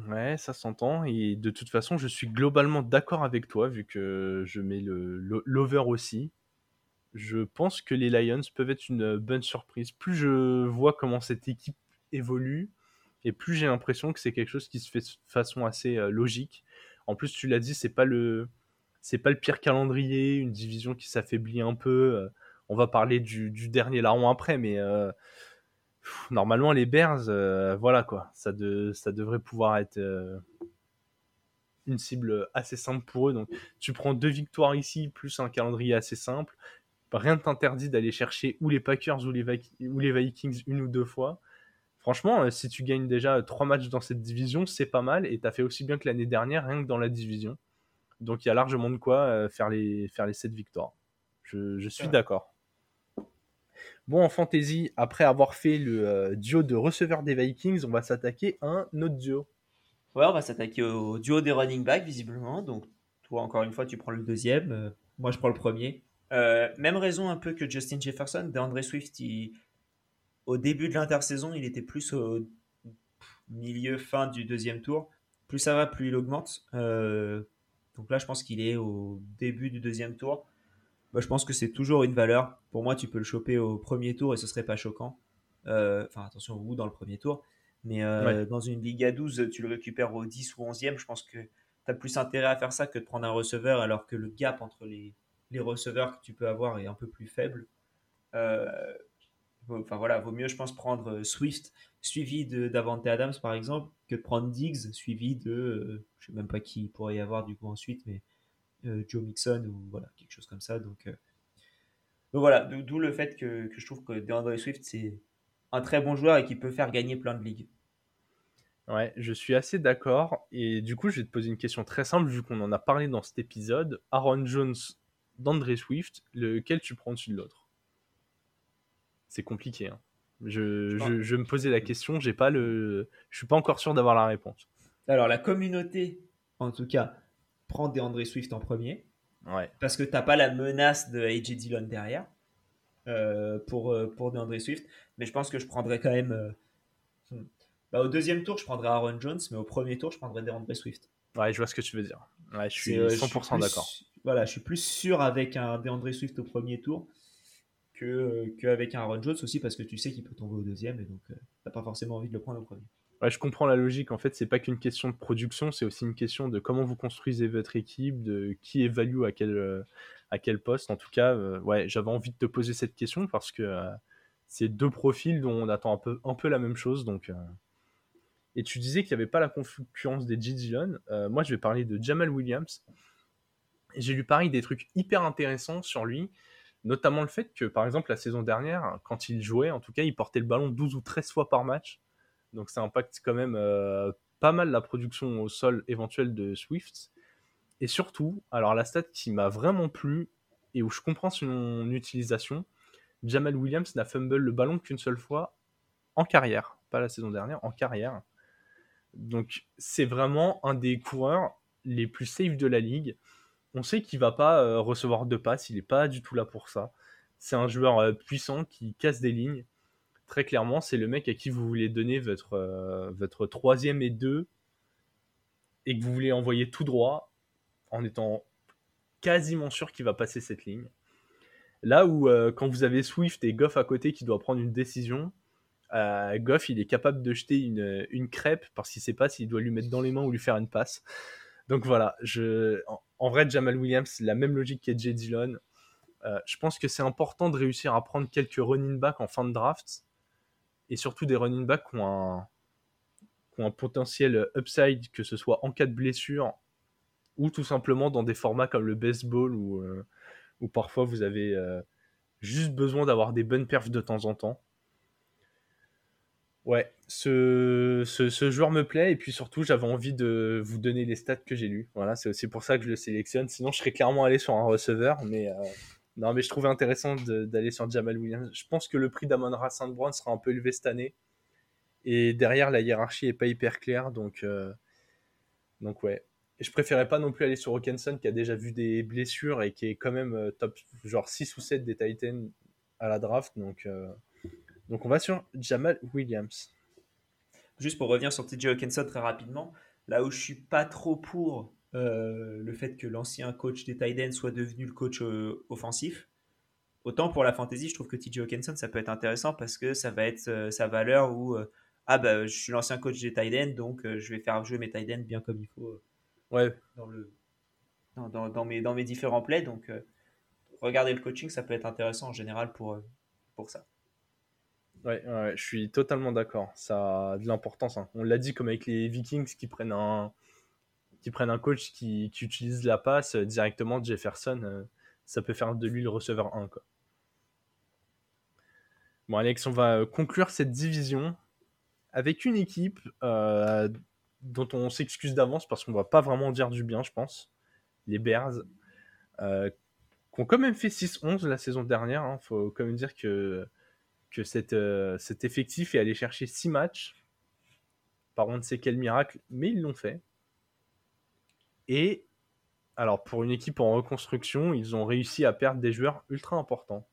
Ouais, ça s'entend. Et de toute façon, je suis globalement d'accord avec toi vu que je mets l'over aussi. Je pense que les Lions peuvent être une bonne surprise. Plus je vois comment cette équipe évolue, et plus j'ai l'impression que c'est quelque chose qui se fait de façon assez euh, logique. En plus, tu l'as dit, c'est pas le c'est pas le pire calendrier, une division qui s'affaiblit un peu. Euh, on va parler du, dernier larron après, mais euh, normalement, les Bears, voilà quoi, ça, de, ça devrait pouvoir être une cible assez simple pour eux. Donc, tu prends deux victoires ici, plus un calendrier assez simple. Rien ne t'interdit d'aller chercher ou les Packers ou les Vikings une ou deux fois. Franchement, euh, si tu gagnes déjà trois matchs dans cette division, c'est pas mal. Et tu as fait aussi bien que l'année dernière, rien que dans la division. Donc il y a largement de quoi euh, faire les, faire les 7 victoires. Je, suis d'accord. Bon, en fantasy, après avoir fait le euh, duo de receveurs des Vikings, on va s'attaquer à un autre duo. Ouais, on va s'attaquer au duo des running backs, visiblement. Donc, toi, encore une fois, tu prends le deuxième. moi, je prends le premier. même raison un peu que Justin Jefferson. DeAndre Swift, il, au début de l'intersaison, il était plus au milieu, fin du deuxième tour. Plus ça va, plus il augmente. Euh, donc là, je pense qu'il est au début du deuxième tour. Bah, je pense que c'est toujours une valeur. Pour moi, tu peux le choper au premier tour et ce serait pas choquant. Euh, enfin, attention, vous dans le premier tour. Mais euh, dans une Ligue à 12, tu le récupères au 10 ou 11e. Je pense que tu as plus intérêt à faire ça que de prendre un receveur alors que le gap entre les, les receveurs que tu peux avoir est un peu plus faible. Enfin voilà, vaut mieux, je pense, prendre euh, Swift suivi Davante Adams, par exemple, que de prendre Diggs suivi de, euh, je sais même pas qui il pourrait y avoir du coup ensuite, mais euh, Joe Mixon ou voilà, quelque chose comme ça. Donc, voilà, d'où le fait que, je trouve que DeAndre Swift, c'est un très bon joueur et qui peut faire gagner plein de ligues. Ouais, je suis assez d'accord. Et du coup, je vais te poser une question très simple, vu qu'on en a parlé dans cet épisode. Aaron Jones, d'Andre Swift, lequel tu prends dessus de l'autre? C'est compliqué. Hein. Je, je, me posais la question, j'ai pas le, je suis pas encore sûr d'avoir la réponse. Alors la communauté, en tout cas, prend des André Swift en premier, ouais. parce que t'as pas la menace de AJ Dillon derrière euh, pour euh, pour DeAndre Swift, mais je pense que je prendrais quand même. Euh, hmm. bah, au deuxième tour, je prendrais Aaron Jones, mais au premier tour, je prendrais DeAndre Swift. Ouais, je vois ce que tu veux dire. Ouais, je suis 100% d'accord. Voilà, je suis plus sûr avec un DeAndre Swift au premier tour qu'avec un Aaron Jones aussi parce que tu sais qu'il peut tomber au deuxième et donc tu euh, t'as pas forcément envie de le prendre au premier. Ouais, je comprends la logique. En fait, c'est pas qu'une question de production, c'est aussi une question de comment vous construisez votre équipe, de qui évalue à quel, euh, à quel poste. En tout cas, euh, ouais, j'avais envie de te poser cette question parce que c'est deux profils dont on attend un peu, un peu la même chose. Donc, Et tu disais qu'il n'y avait pas la concurrence des G. Dillon. moi, je vais parler de Jamal Williams. J'ai lu pareil des trucs hyper intéressants sur lui. Notamment le fait que, par exemple, la saison dernière, quand il jouait, en tout cas, il portait le ballon 12 ou 13 fois par match. Donc ça impacte quand même euh, pas mal la production au sol éventuelle de Swift. Et surtout, alors la stat qui m'a vraiment plu et où je comprends son utilisation, Jamal Williams n'a fumble le ballon qu'une seule fois en carrière, pas la saison dernière, en carrière. Donc c'est vraiment un des coureurs les plus safe de la ligue on sait qu'il va pas euh, recevoir de passes, il n'est pas du tout là pour ça. C'est un joueur euh, puissant qui casse des lignes. Très clairement, c'est le mec à qui vous voulez donner votre, euh, votre troisième et deux et que vous voulez envoyer tout droit en étant quasiment sûr qu'il va passer cette ligne. Là où quand vous avez Swift et Goff à côté qui doit prendre une décision, Goff il est capable de jeter une, une crêpe parce qu'il sait pas s'il doit lui mettre dans les mains ou lui faire une passe. Donc voilà, je, en, vrai, Jamal Williams, la même logique qu'Edge Dillon. Euh, je pense que c'est important de réussir à prendre quelques running backs en fin de draft et surtout des running backs qui ont un, potentiel upside, que ce soit en cas de blessure ou tout simplement dans des formats comme le baseball où, euh, parfois vous avez euh, juste besoin d'avoir des bonnes perfs de temps en temps. Ouais, ce, ce, joueur me plaît et puis surtout j'avais envie de vous donner les stats que j'ai lus. Voilà, c'est aussi pour ça que je le sélectionne. Sinon, je serais clairement allé sur un receveur, mais euh, non, mais je trouvais intéressant d'aller sur Jamal Williams. Je pense que le prix d'Amon-Ra Saint Brown sera un peu élevé cette année et derrière la hiérarchie est pas hyper claire, donc euh, donc ouais. Je préférais pas non plus aller sur Hawkinson qui a déjà vu des blessures et qui est quand même euh, top genre 6 ou 7 des Titans à la draft, donc donc on va sur Jamal Williams. Juste pour revenir sur TJ Hawkinson très rapidement, là où je suis pas trop pour euh, le fait que l'ancien coach des Titans soit devenu le coach euh, offensif, autant pour la fantasy, je trouve que TJ Hawkinson ça peut être intéressant parce que ça va être euh, sa valeur où ah bah je suis l'ancien coach des Titans donc je vais faire jouer mes Titans bien comme il faut ouais. dans, le, dans, dans, mes, dans mes différents plays. Donc regarder le coaching ça peut être intéressant en général pour, pour ça. Ouais, je suis totalement d'accord. Ça a de l'importance. Hein. On l'a dit comme avec les Vikings qui prennent un, qui prennent un coach qui, utilise la passe directement Jefferson. Euh, ça peut faire de lui le receveur 1. Quoi. Bon, Alex, on va conclure cette division avec une équipe euh, dont on s'excuse d'avance parce qu'on va pas vraiment dire du bien, je pense. Les Bears, euh, qui ont quand même fait 6-11 la saison dernière. Hein. faut quand même dire que, que cette, euh, cet effectif est allé chercher 6 matchs. Par on ne sait quel miracle, mais ils l'ont fait. Et alors, pour une équipe en reconstruction, ils ont réussi à perdre des joueurs ultra importants.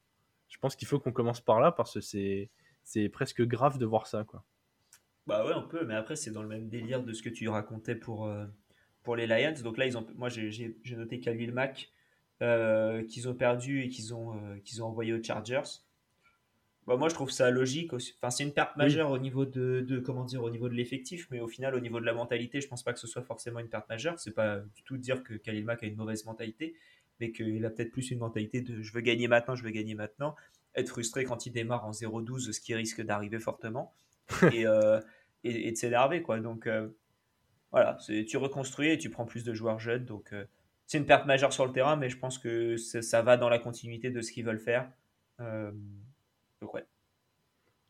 Je pense qu'il faut qu'on commence par là parce que c'est, presque grave de voir ça. Quoi. Bah ouais, on peut, mais après, c'est dans le même délire de ce que tu racontais pour, euh, pour les Lions. Donc là, ils ont, moi, j'ai noté Khalil Mack euh, qu'ils ont perdu et qu'ils ont, qu'ils ont envoyé aux Chargers. Bah, moi, je trouve ça logique. Aussi. Enfin, c'est une perte majeure au niveau de, de, comment dire, au niveau de l'effectif, mais au final, au niveau de la mentalité, je pense pas que ce soit forcément une perte majeure. C'est pas du tout dire que Khalil Mack a une mauvaise mentalité, mais qu'il a peut-être plus une mentalité de je veux gagner maintenant, je veux gagner maintenant. Être frustré quand il démarre en 0-12, ce qui risque d'arriver fortement. Euh, et, et, de s'énerver quoi. Donc euh, voilà, tu reconstruis et tu prends plus de joueurs jeunes. Donc euh, c'est une perte majeure sur le terrain, mais je pense que ça, va dans la continuité de ce qu'ils veulent faire. Donc ouais.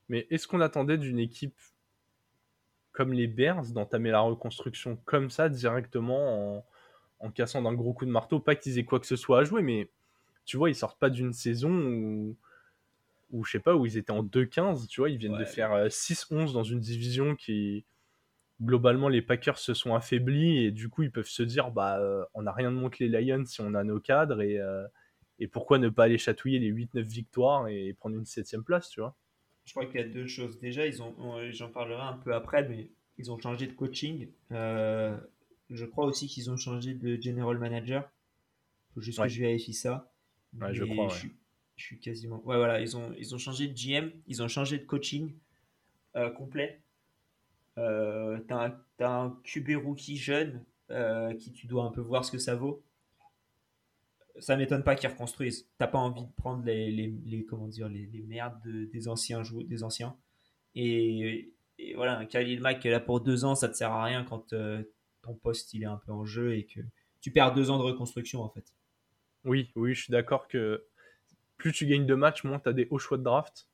Mais est-ce qu'on attendait d'une équipe comme les Bears d'entamer la reconstruction comme ça directement en, en cassant d'un gros coup de marteau? Pas qu'ils aient quoi que ce soit à jouer, mais tu vois, ils sortent pas d'une saison où ou je sais pas, où ils étaient en 2-15, tu vois, ils viennent de faire 6-11 euh, dans une division qui, globalement, les Packers se sont affaiblis et du coup, ils peuvent se dire, bah, euh, on n'a rien de moins que les Lions si on a nos cadres et, euh, et pourquoi ne pas aller chatouiller les 8-9 victoires et prendre une 7 place, tu vois? Je crois qu'il y a deux choses. Déjà, ils ont, j'en parlerai un peu après, mais ils ont changé de coaching. je crois aussi qu'ils ont changé de general manager. Faut juste que je vérifie ça. Ouais, je crois. Je suis quasiment. Ouais, voilà, ils ont, ils ont changé de GM, ils ont changé de coaching euh, complet. Euh, t'as un, un QB rookie jeune euh, qui tu dois un peu voir ce que ça vaut. Ça m'étonne pas qu'ils reconstruisent. T'as pas envie de prendre les, les, comment dire, les, merdes des anciens joueurs, des anciens. Et, voilà, un Khalil Mack là pour deux ans, ça te sert à rien quand euh, ton poste il est un peu en jeu et que tu perds deux ans de reconstruction en fait. Oui, oui, je suis d'accord que plus tu gagnes de matchs, moins tu des hauts choix de draft.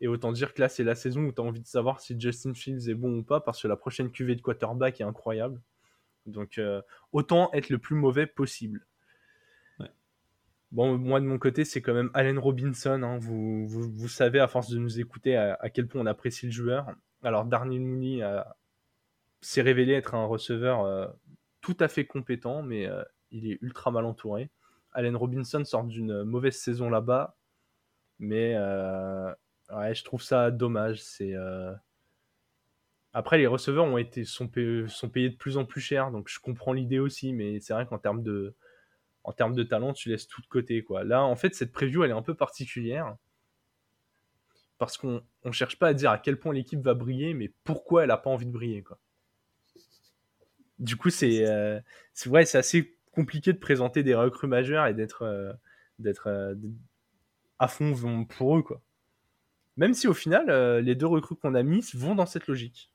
Et autant dire que là, c'est la saison où tu as envie de savoir si Justin Fields est bon ou pas, parce que la prochaine cuvée de quarterback est incroyable. Donc, euh, autant être le plus mauvais possible. Bon, moi de mon côté, c'est quand même Allen Robinson. Hein. Vous, savez, à force de nous écouter, à, quel point on apprécie le joueur. Alors, Darnell Mooney s'est révélé être un receveur euh, tout à fait compétent, mais euh, il est ultra mal entouré. Allen Robinson sort d'une mauvaise saison là-bas, mais euh, ouais, je trouve ça dommage. C'est euh, après les receveurs ont été sont payés de plus en plus cher, donc je comprends l'idée aussi, mais c'est vrai qu'en termes de en termes de talent, tu laisses tout de côté quoi. Là, en fait, cette preview elle est un peu particulière parce qu'on ne cherche pas à dire à quel point l'équipe va briller, mais pourquoi elle a pas envie de briller quoi. Du coup, c'est euh, c'est assez compliqué de présenter des recrues majeures et d'être euh, d'être euh, à fond pour eux quoi. Même si au final euh, les deux recrues qu'on a mis vont dans cette logique.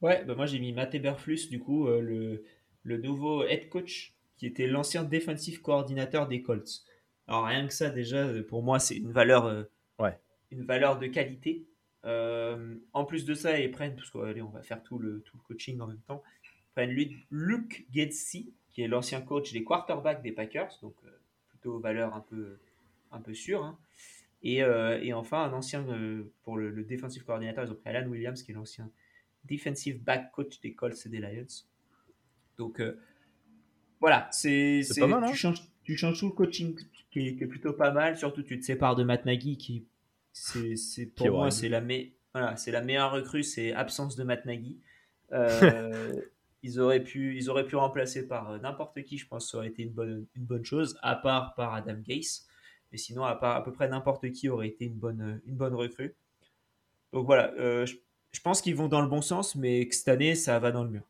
Ouais, bah moi j'ai mis Matt Eberflus du coup le, le nouveau head coach qui était l'ancien défensif coordinateur des Colts. Alors rien que ça déjà pour moi c'est une valeur ouais. une valeur de qualité. en plus de ça, ils prennent, parce qu'on on va faire tout le, tout le coaching en même temps, ils prennent Luke Getsy, qui est l'ancien coach des quarterbacks des Packers, donc euh, plutôt valeur un peu, un peu sûre. Hein. Et, euh, et, enfin, un ancien, euh, pour le, le defensive coordinator, ils ont pris Alan Williams, qui est l'ancien defensive back coach des Colts et des Lions. Donc voilà, c'est hein. tu, changes, tu changes tout le coaching qui est, plutôt pas mal. Surtout, tu te sépares de Matt Nagy, qui c'est pour moi c'est la, voilà, la meilleure recrue, c'est absence de Matt Nagy. ils auraient pu, ils auraient pu remplacer par euh, n'importe qui, je pense, ça aurait été une bonne, une bonne chose, à part par Adam Gase. Mais sinon, à, part, à peu près n'importe qui aurait été une bonne, une bonne recrue. Donc voilà, euh, je, pense qu'ils vont dans le bon sens, mais que cette année, ça va dans le mur.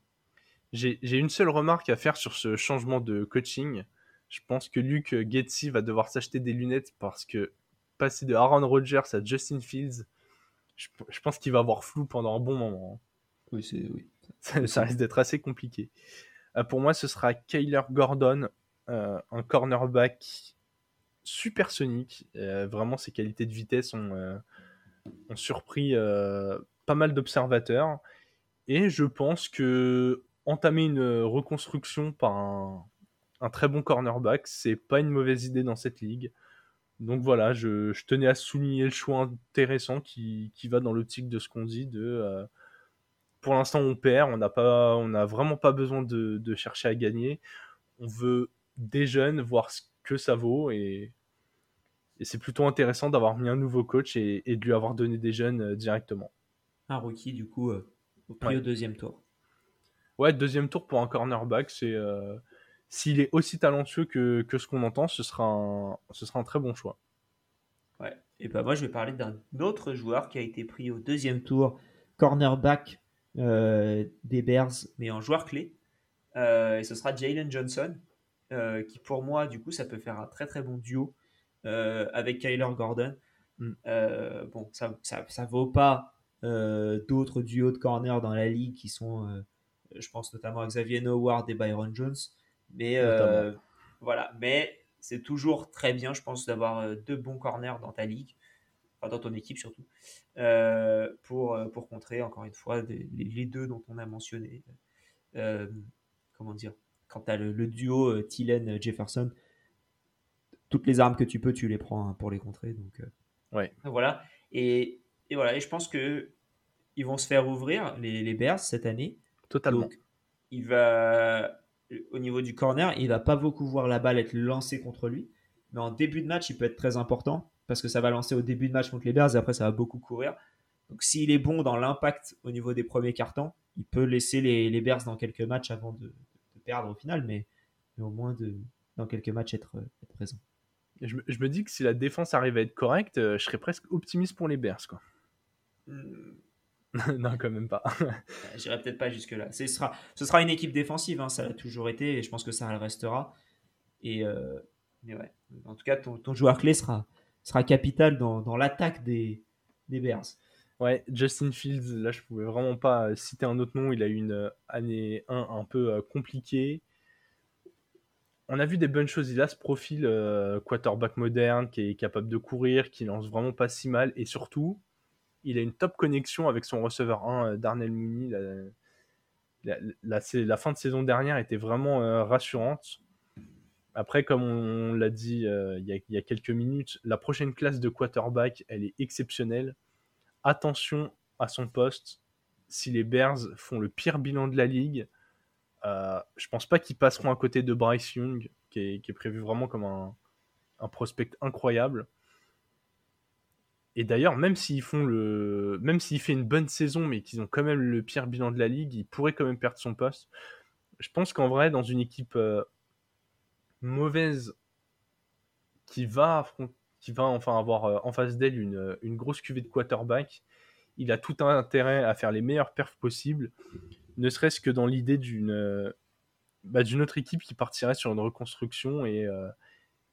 J'ai une seule remarque à faire sur ce changement de coaching. Je pense que Luke Getzi va devoir s'acheter des lunettes parce que passer de Aaron Rodgers à Justin Fields, je, je pense qu'il va avoir flou pendant un bon moment. hein. Oui, c'est oui. Ça, ça risque d'être assez compliqué. Euh, pour moi, ce sera Kyler Gordon, euh, un cornerback supersonique. Euh, vraiment, ses qualités de vitesse ont, euh, ont surpris pas mal d'observateurs. Et je pense que entamer une reconstruction par un, un très bon cornerback, c'est pas une mauvaise idée dans cette ligue. Donc voilà, je, je tenais à souligner le choix intéressant qui, qui va dans l'optique de ce qu'on dit de euh, pour l'instant on perd, on n'a pas on n'a vraiment pas besoin de, de chercher à gagner. On veut des jeunes, voir ce que ça vaut et, et c'est plutôt intéressant d'avoir mis un nouveau coach et, et de lui avoir donné des jeunes euh, directement. Un rookie, du coup, euh, au pris Ouais. au deuxième tour. Ouais, deuxième tour pour un cornerback, c'est euh, s'il est aussi talentueux que, que ce qu'on entend, ce sera un ce sera un très bon choix. Ouais. Et ben moi, je vais parler d'un autre joueur qui a été pris au deuxième tour, cornerback euh, des Bears, mais en joueur clé. Euh, et ce sera Jalen Johnson, euh, qui pour moi, du coup, ça peut faire un très très bon duo avec Kyler Gordon. Mm. Euh, bon, ça, ça, ça vaut pas d'autres duos de corner dans la ligue qui sont, je pense notamment à Xavier Howard et Byron Jones. Mais euh, voilà, mais c'est toujours très bien, je pense, d'avoir euh, deux bons corners dans ta ligue, enfin dans ton équipe surtout, euh, pour, euh, pour contrer encore une fois des- les, deux dont on a mentionné. Euh, comment dire? Quand tu as le, le duo euh, Thielen-Jefferson, toutes les armes que tu peux, tu les prends hein, pour les contrer. Donc, euh, Ouais. Voilà. Et, et voilà. Et je pense que ils vont se faire ouvrir les, les Bears cette année. Totalement. Donc, il va, au niveau du corner, il va pas beaucoup voir la balle être lancée contre lui. Mais en début de match, il peut être très important parce que ça va lancer au début de match contre les Bears et après, ça va beaucoup courir. Donc, s'il est bon dans l'impact au niveau des premiers cartons, il peut laisser les, les Bears dans quelques matchs avant de, de perdre au final, mais, mais au moins de, dans quelques matchs être, être présent. Je, me- je me dis que si la défense arrive à être correcte, euh, je serais presque optimiste pour les Bears. Quoi. Non, quand même pas. J'irai peut-être pas jusque-là. Ce sera, ce sera une équipe défensive, hein, ça l'a toujours été, et je pense que ça le restera. Et, euh, mais ouais. En tout cas, ton, ton joueur clé sera, sera capital dans, dans l'attaque des, des Bears. Ouais, Justin Fields, là je pouvais vraiment pas euh, citer un autre nom. Il a eu une euh, année 1 un peu euh, compliquée. On a vu des bonnes choses. Il a ce profil euh, quarterback moderne qui est capable de courir, qui lance vraiment pas si mal. Et surtout, il a une top connexion avec son receveur 1, euh, Darnell Mooney. La, fin de saison dernière était vraiment euh, rassurante. Après, comme on, l'a dit euh, il y, a, quelques minutes, la prochaine classe de quarterback, elle est exceptionnelle attention à son poste. Si les Bears font le pire bilan de la ligue, euh, je pense pas qu'ils passeront à côté de Bryce Young, qui est, prévu vraiment comme un prospect incroyable. Et d'ailleurs, même s'ils font le, même s'il fait une bonne saison, mais qu'ils ont quand même le pire bilan de la ligue, il pourrait quand même perdre son poste. Je pense qu'en vrai, dans une équipe euh, mauvaise qui va qui va enfin avoir euh, en face d'elle une, une grosse cuvée de quarterback, il a tout un intérêt à faire les meilleures perfs possibles, ne serait-ce que dans l'idée d'une euh, bah, d'une autre équipe qui partirait sur une reconstruction et, euh,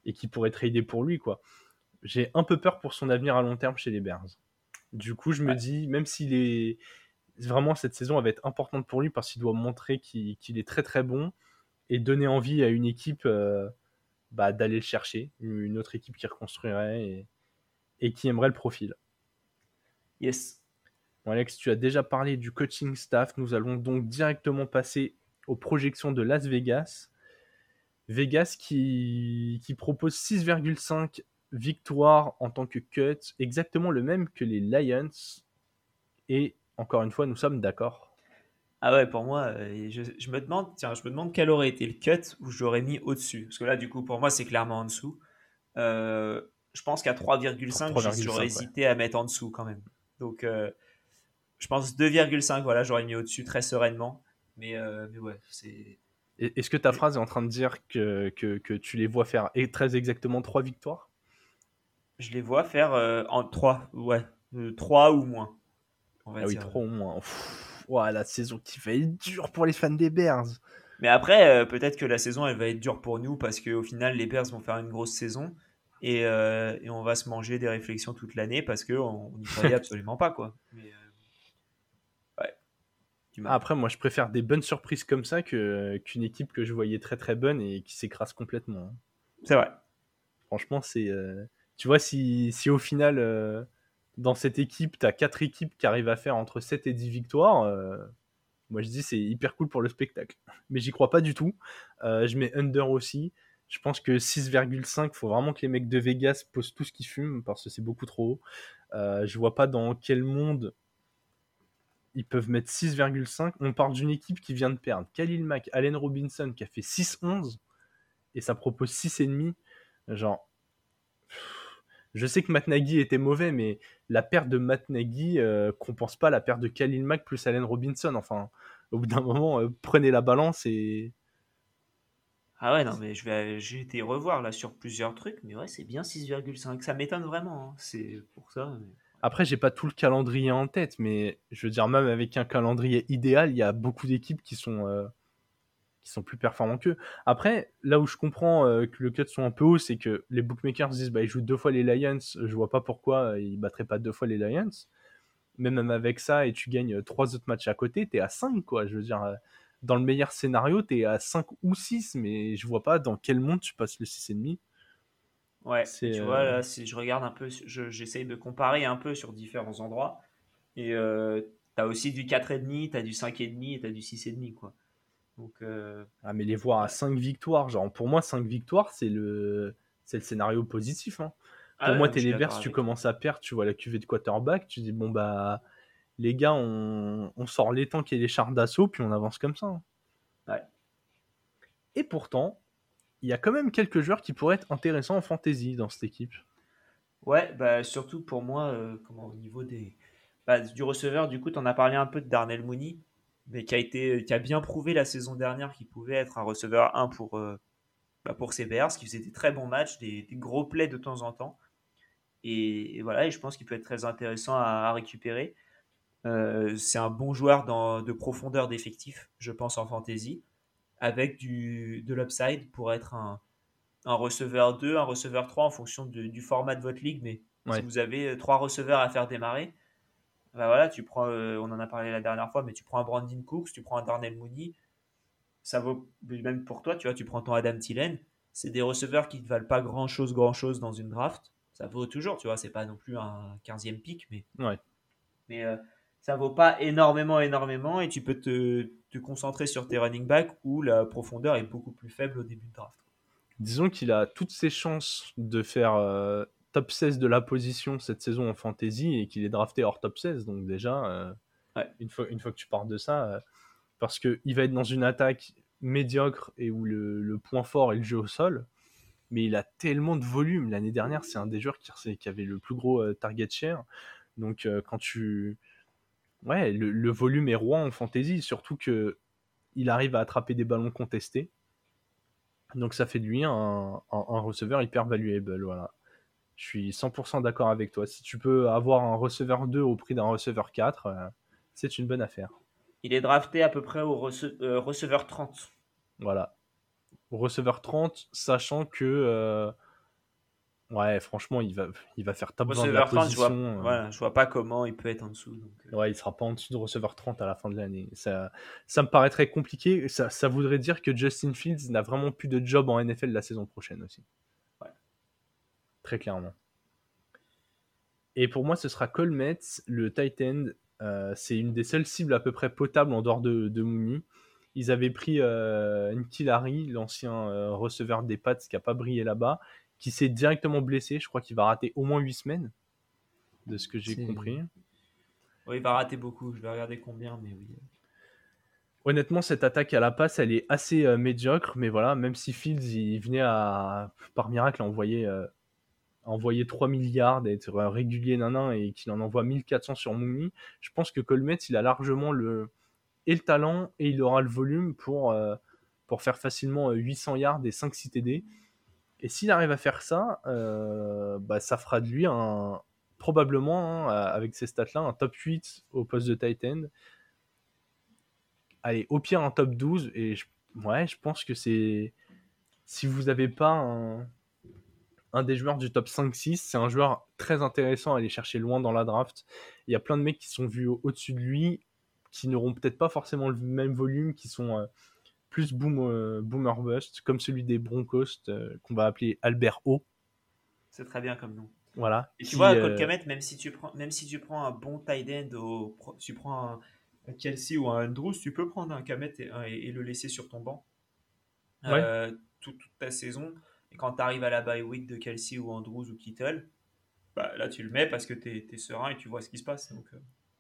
et qui pourrait trader pour lui. quoi. J'ai un peu peur pour son avenir à long terme chez les Bears. Du coup, je me Ouais. dis, même s'il est vraiment cette saison, elle va être importante pour lui parce qu'il doit montrer qu'il est très très bon et donner envie à une équipe euh, bah, d'aller le chercher, une autre équipe qui reconstruirait et, et qui aimerait le profil. Yes. Bon, Alex, tu as déjà parlé du coaching staff. Nous allons donc directement passer aux projections de Las Vegas. Vegas qui, qui propose 6,5 victoires en tant que cut, exactement le même que les Lions. Et encore une fois, nous sommes d'accord. Ah ouais, pour moi, euh, je, je me demande, tiens, je me demande quel aurait été le cut où j'aurais mis au-dessus. Parce que là, du coup, pour moi, c'est clairement en dessous. Euh, je pense qu'à 3,5, 3,5, j'aurais ouais. hésité à mettre en dessous quand même. Donc, euh, je pense 2,5, voilà, j'aurais mis au-dessus très sereinement. Mais, euh, mais ouais, c'est. Est-ce que ta phrase est en train de dire que, que, que tu les vois faire et- très exactement 3 victoires? Je les vois faire euh, en 3, ouais, 3 ou moins. On va Ah oui, dire. 3 au moins. Pff, ouah, la saison qui va être dure pour les fans des Bears. Mais après, euh, peut-être que la saison, elle va être dure pour nous parce qu'au final, les Bears vont faire une grosse saison. et, euh, et, on va se manger des réflexions toute l'année parce qu'on n'y croyait absolument pas. Quoi. Mais, euh, ouais. Après, moi, je préfère des bonnes surprises comme ça qu'une équipe que je voyais très très bonne et qui s'écrase complètement. Hein. C'est vrai. Franchement, c'est. Euh, tu vois, si, si au final, dans cette équipe, tu as 4 équipes qui arrivent à faire entre 7 et 10 victoires, moi je dis c'est hyper cool pour le spectacle. Mais j'y crois pas du tout. je mets under aussi. Je pense que 6,5, faut vraiment que les mecs de Vegas posent tout ce qu'ils fument parce que c'est beaucoup trop haut. Euh, je vois pas dans quel monde ils peuvent mettre 6,5. On parle d'une équipe qui vient de perdre Khalil Mack, Allen Robinson qui a fait 6,11 et ça propose 6,5. Genre, je sais que Matt Nagy était mauvais, mais la perte de Matt Nagy euh, compense pas la perte de Khalil Mack plus Allen Robinson. Enfin, au bout d'un moment, euh, prenez la balance et ah ouais, non, mais je vais, j'ai été revoir là sur plusieurs trucs, mais ouais, c'est bien 6,5. Ça m'étonne vraiment, hein. c'est pour ça. Après, j'ai pas tout le calendrier en tête, mais je veux dire, même avec un calendrier idéal, il y a beaucoup d'équipes qui sont, euh, qui sont plus performants qu'eux. Après, là où je comprends euh, que le cut soit un peu haut, c'est que les bookmakers disent bah, ils jouent deux fois les Lions, je vois pas pourquoi euh, ils battraient pas deux fois les Lions. Mais même avec ça, et tu gagnes trois autres matchs à côté, t'es à 5, quoi. Je veux dire dans le meilleur scénario, tu es à 5 ou 6, mais je vois pas dans quel monde tu passes le 6,5. Ouais, tu vois, là, euh, si je regarde un peu, j'essaye de comparer un peu sur différents endroits. Et euh, tu as aussi du 4,5, tu as du 5,5 et tu as du 6,5. Quoi. Donc, euh, Ah, mais les voir à 5 victoires, genre pour moi, 5 victoires, c'est le, le scénario positif. Hein. Pour ah moi, t'es les tu commences à perdre, tu vois la cuvée de quarterback, tu dis bon, bah les gars, on, sort les tanks et les chars d'assaut, puis on avance comme ça. Hein. Ouais. Et pourtant, il y a quand même quelques joueurs qui pourraient être intéressants en fantasy dans cette équipe. Ouais, bah surtout pour moi, euh, comment, au niveau des, bah, du receveur, du coup, tu en as parlé un peu de Darnell Mooney, mais qui a, été, qui a bien prouvé la saison dernière qu'il pouvait être un receveur 1 pour, euh, bah, pour ses Bears, qui faisait des très bons matchs, des, gros plays de temps en temps. Et, voilà, et je pense qu'il peut être très intéressant à récupérer. Euh, c'est un bon joueur dans, de profondeur d'effectif, je pense, en fantasy, avec du, de l'upside pour être un, un, receveur 2, un receveur 3 en fonction du format de votre ligue. Mais si vous avez euh, trois receveurs à faire démarrer, bah voilà, tu prends, euh, on en a parlé la dernière fois, mais tu prends un Brandon Cooks, tu prends un Darnell Mooney, ça vaut même pour toi, tu vois, tu prends ton Adam Thielen, c'est des receveurs qui ne valent pas grand chose, grand chose dans une draft. Ça vaut toujours, tu vois, c'est pas non plus un 15e pick, mais. Ouais. Mais ça vaut pas énormément, énormément, et tu peux te, te, concentrer sur tes running backs où la profondeur est beaucoup plus faible au début de draft. Disons qu'il a toutes ses chances de faire euh, top 16 de la position cette saison en fantasy et qu'il est drafté hors top 16, donc déjà, euh, une, fois, une fois que tu pars de ça, euh, parce qu'il va être dans une attaque médiocre et où le, le, point fort est le jeu au sol, mais il a tellement de volume. L'année dernière, c'est un des joueurs qui, qui, avait le plus gros target share. Donc quand tu ouais, le, volume est roi en fantasy, surtout que il arrive à attraper des ballons contestés. Donc ça fait de lui un, receveur hyper valuable. Voilà. Je suis 100% d'accord avec toi. Si tu peux avoir un receveur 2 au prix d'un receveur 4, euh, c'est une bonne affaire. Il est drafté à peu près au euh, receveur 30. Voilà. Au receveur 30, sachant que euh, Ouais, franchement, il va, il va faire top 20 de la position. Je vois, voilà, je vois pas comment il peut être en dessous. Donc... Ouais, il sera pas en dessous de receveur 30 à la fin de l'année. Ça, ça me paraît très compliqué. Ça, ça voudrait dire que Justin Fields n'a vraiment plus de job en NFL la saison prochaine aussi. Très clairement. Et pour moi, ce sera Colmets, le tight end. Euh, c'est une des seules cibles à peu près potables en dehors de, de Mooney. Ils avaient pris euh, Nkilari, l'ancien receveur des Pats qui n'a pas brillé là-bas qui s'est directement blessé. Je crois qu'il va rater au moins 8 semaines, de ce que j'ai compris. Oui, il va rater beaucoup. Je vais regarder combien, mais oui. Honnêtement, cette attaque à la passe, elle est assez euh, médiocre, mais voilà, même si Fields il venait à, par miracle à envoyer, euh, 3 milliards, d'être régulier nanan et qu'il en envoie 1400 sur Mooney, je pense que Colmet, il a largement le, et le talent et il aura le volume pour, euh, pour faire facilement 800 yards et 5 CTD. Et s'il arrive à faire ça, euh, bah, ça fera de lui un, probablement, hein, avec ces stats-là, un top 8 au poste de tight end. Allez, au pire un top 12. Et je, ouais, je pense que c'est. Si vous n'avez pas un, un des joueurs du top 5-6. C'est un joueur très intéressant à aller chercher loin dans la draft. Il y a plein de mecs qui sont vus au-dessus de lui, qui n'auront peut-être pas forcément le même volume, qui sont euh, plus boom, euh, boomer bust, comme celui des Broncos euh, qu'on va appeler Albert O. C'est très bien comme nom. Voilà. Et tu vois, Cole Kamet, même si tu prends, même si tu prends un bon tight end, au, tu prends un, Kelsey ou un Andrews, tu peux prendre un Kamet et, le laisser sur ton banc toute, ta saison. Et quand tu arrives à la bye week de Kelsey ou Andrews ou Kittle, bah, là tu le mets parce que tu es, serein et tu vois ce qui se passe. Donc,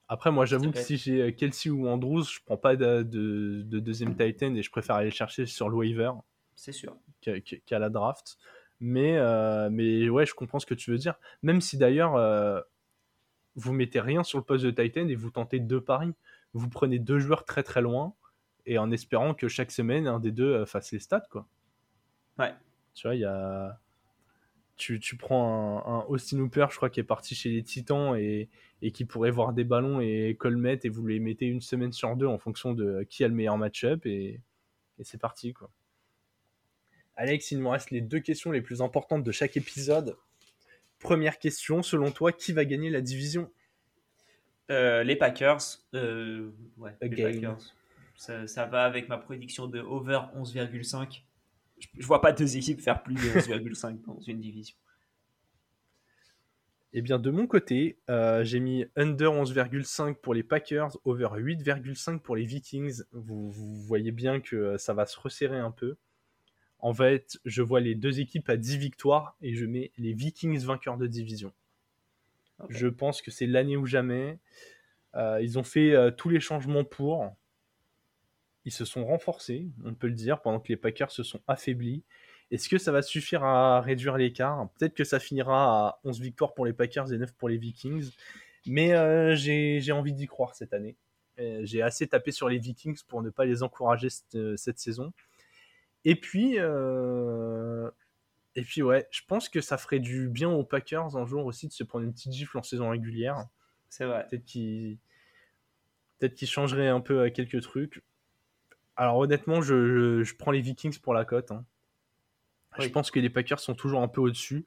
après, moi, j'avoue que si j'ai euh, Kelsey ou Andrews, je prends pas de, deuxième Titan et je préfère aller chercher sur le waiver. C'est sûr. Qu'à la draft. Mais, euh, mais ouais, je comprends ce que tu veux dire. Même si d'ailleurs, euh, vous mettez rien sur le poste de Titan et vous tentez deux paris. Vous prenez deux joueurs très très loin et en espérant que chaque semaine, un des deux fasse les stats. Quoi. Ouais. Tu vois, il y a tu, prends un, Austin Hooper, je crois, qui est parti chez les Titans et, qui pourrait voir des ballons et Colmet et vous les mettez une semaine sur deux en fonction de qui a le meilleur match-up et, c'est parti. quoi. Alex, il nous reste les deux questions les plus importantes de chaque épisode. Première question, selon toi, qui va gagner la division? Euh, Les Packers. Euh, ouais, les Packers. Ça, ça, va avec ma prédiction de over 11,5 je vois pas deux équipes faire plus de 11,5 dans une division. Eh bien, de mon côté, euh, j'ai mis under 11,5 pour les Packers, over 8,5 pour les Vikings. Vous, voyez bien que euh, ça va se resserrer un peu. En fait, je vois les deux équipes à 10 victoires et je mets les Vikings vainqueurs de division. Je pense que c'est l'année ou jamais. Euh, ils ont fait tous les changements pour ils se sont renforcés, on peut le dire, pendant que les Packers se sont affaiblis. Est-ce que ça va suffire à réduire l'écart? Peut-être que ça finira à 11 victoires pour les Packers et 9 pour les Vikings. Mais euh, j'ai envie d'y croire cette année. Euh, j'ai assez tapé sur les Vikings pour ne pas les encourager cette, euh, saison. Et puis, et puis ouais, je pense que ça ferait du bien aux Packers un jour aussi de se prendre une petite gifle en saison régulière. C'est vrai. Peut-être qu'ils peut qu changeraient un peu quelques trucs. Alors honnêtement, je, prends les Vikings pour la cote. Hein. Je pense que les Packers sont toujours un peu au-dessus.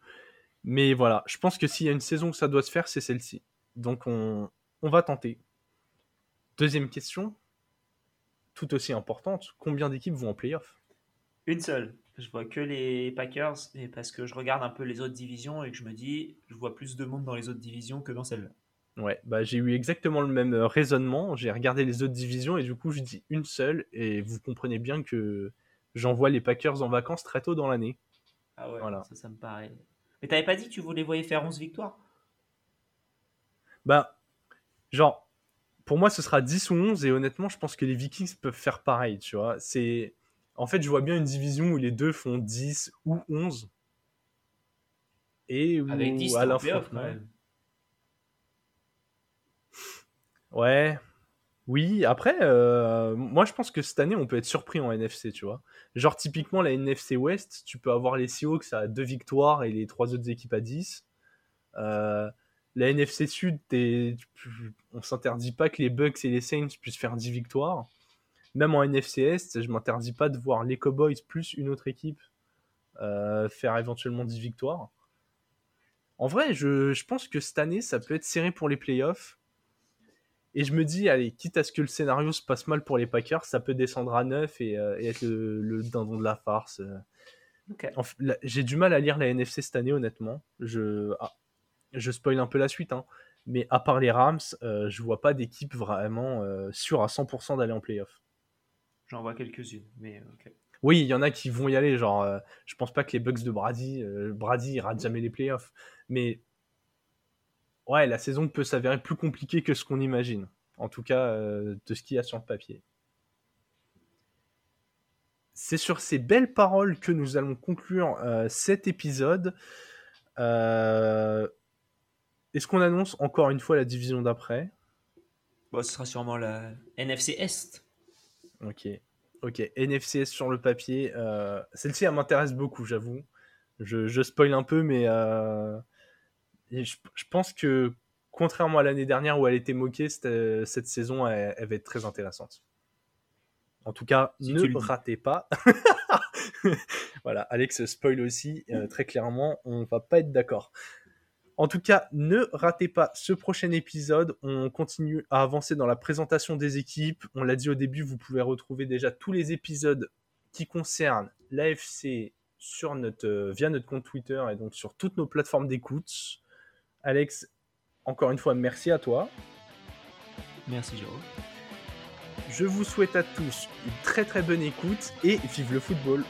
Mais voilà, je pense que s'il y a une saison où ça doit se faire, c'est celle-ci. Donc on, va tenter. Deuxième question, tout aussi importante, combien d'équipes vont en playoff? Une seule. Je vois que les Packers, et parce que je regarde un peu les autres divisions et que je me dis, je vois plus de monde dans les autres divisions que dans celle-là. Ouais, bah j'ai eu exactement le même euh, raisonnement. J'ai regardé les autres divisions et du coup, je dis une seule. Et vous comprenez bien que j'envoie les Packers en vacances très tôt dans l'année. Ah ouais, voilà. ça, ça me paraît. Mais t'avais pas dit que tu voulais voyer faire 11 victoires? Bah, genre, pour moi, ce sera 10 ou 11. Et honnêtement, je pense que les Vikings peuvent faire pareil, tu vois. C'est. En fait, je vois bien une division où les deux font 10 ou 11. Et où, Avec 10 à fois. Ouais. Oui, après, euh, moi je pense que cette année on peut être surpris en NFC, tu vois. Genre typiquement la NFC West, tu peux avoir les Seahawks à deux victoires et les trois autres équipes à 10. Euh, la NFC Sud, on s'interdit pas que les Bucks et les Saints puissent faire 10 victoires. Même en NFC Est, je m'interdis pas de voir les Cowboys plus une autre équipe euh, faire éventuellement 10 victoires. En vrai, je, je pense que cette année ça peut être serré pour les playoffs. Et je me dis, allez, quitte à ce que le scénario se passe mal pour les Packers, ça peut descendre à 9 euh, et, être le, dindon de la farce. J'ai du mal à lire la NFC cette année, honnêtement. Je, ah, je spoil un peu la suite, hein. mais à part les Rams, euh, je vois pas d'équipe vraiment euh, sûre à 100% d'aller en playoff. J'en vois quelques-unes, mais ok. Oui, il y en a qui vont y aller. Genre, je pense pas que les Bucks de Brady, Brady ira jamais les playoffs. Mais ouais, la saison peut s'avérer plus compliquée que ce qu'on imagine. En tout cas, euh, de ce qu'il y a sur le papier. C'est sur ces belles paroles que nous allons conclure euh, cet épisode. Euh, est-ce qu'on annonce encore une fois la division d'après? Bon, Ce sera sûrement la NFC Est. Ok. Ok, NFC Est sur le papier. Celle-ci, elle m'intéresse beaucoup, j'avoue. Je, je, spoil un peu, mais je, pense que contrairement à l'année dernière où elle était moquée, cette, euh, saison, elle, va être très intéressante. En tout cas, ne ratez pas. voilà, Alex spoil aussi, très clairement, on va pas être d'accord. En tout cas, ne ratez pas ce prochain épisode. On continue à avancer dans la présentation des équipes. On l'a dit au début, vous pouvez retrouver déjà tous les épisodes qui concernent l'AFC sur notre, euh, via notre compte Twitter et donc sur toutes nos plateformes d'écoute. Alex, encore une fois, merci à toi. Merci Jérôme. Je vous souhaite à tous une très très bonne écoute et vive le football.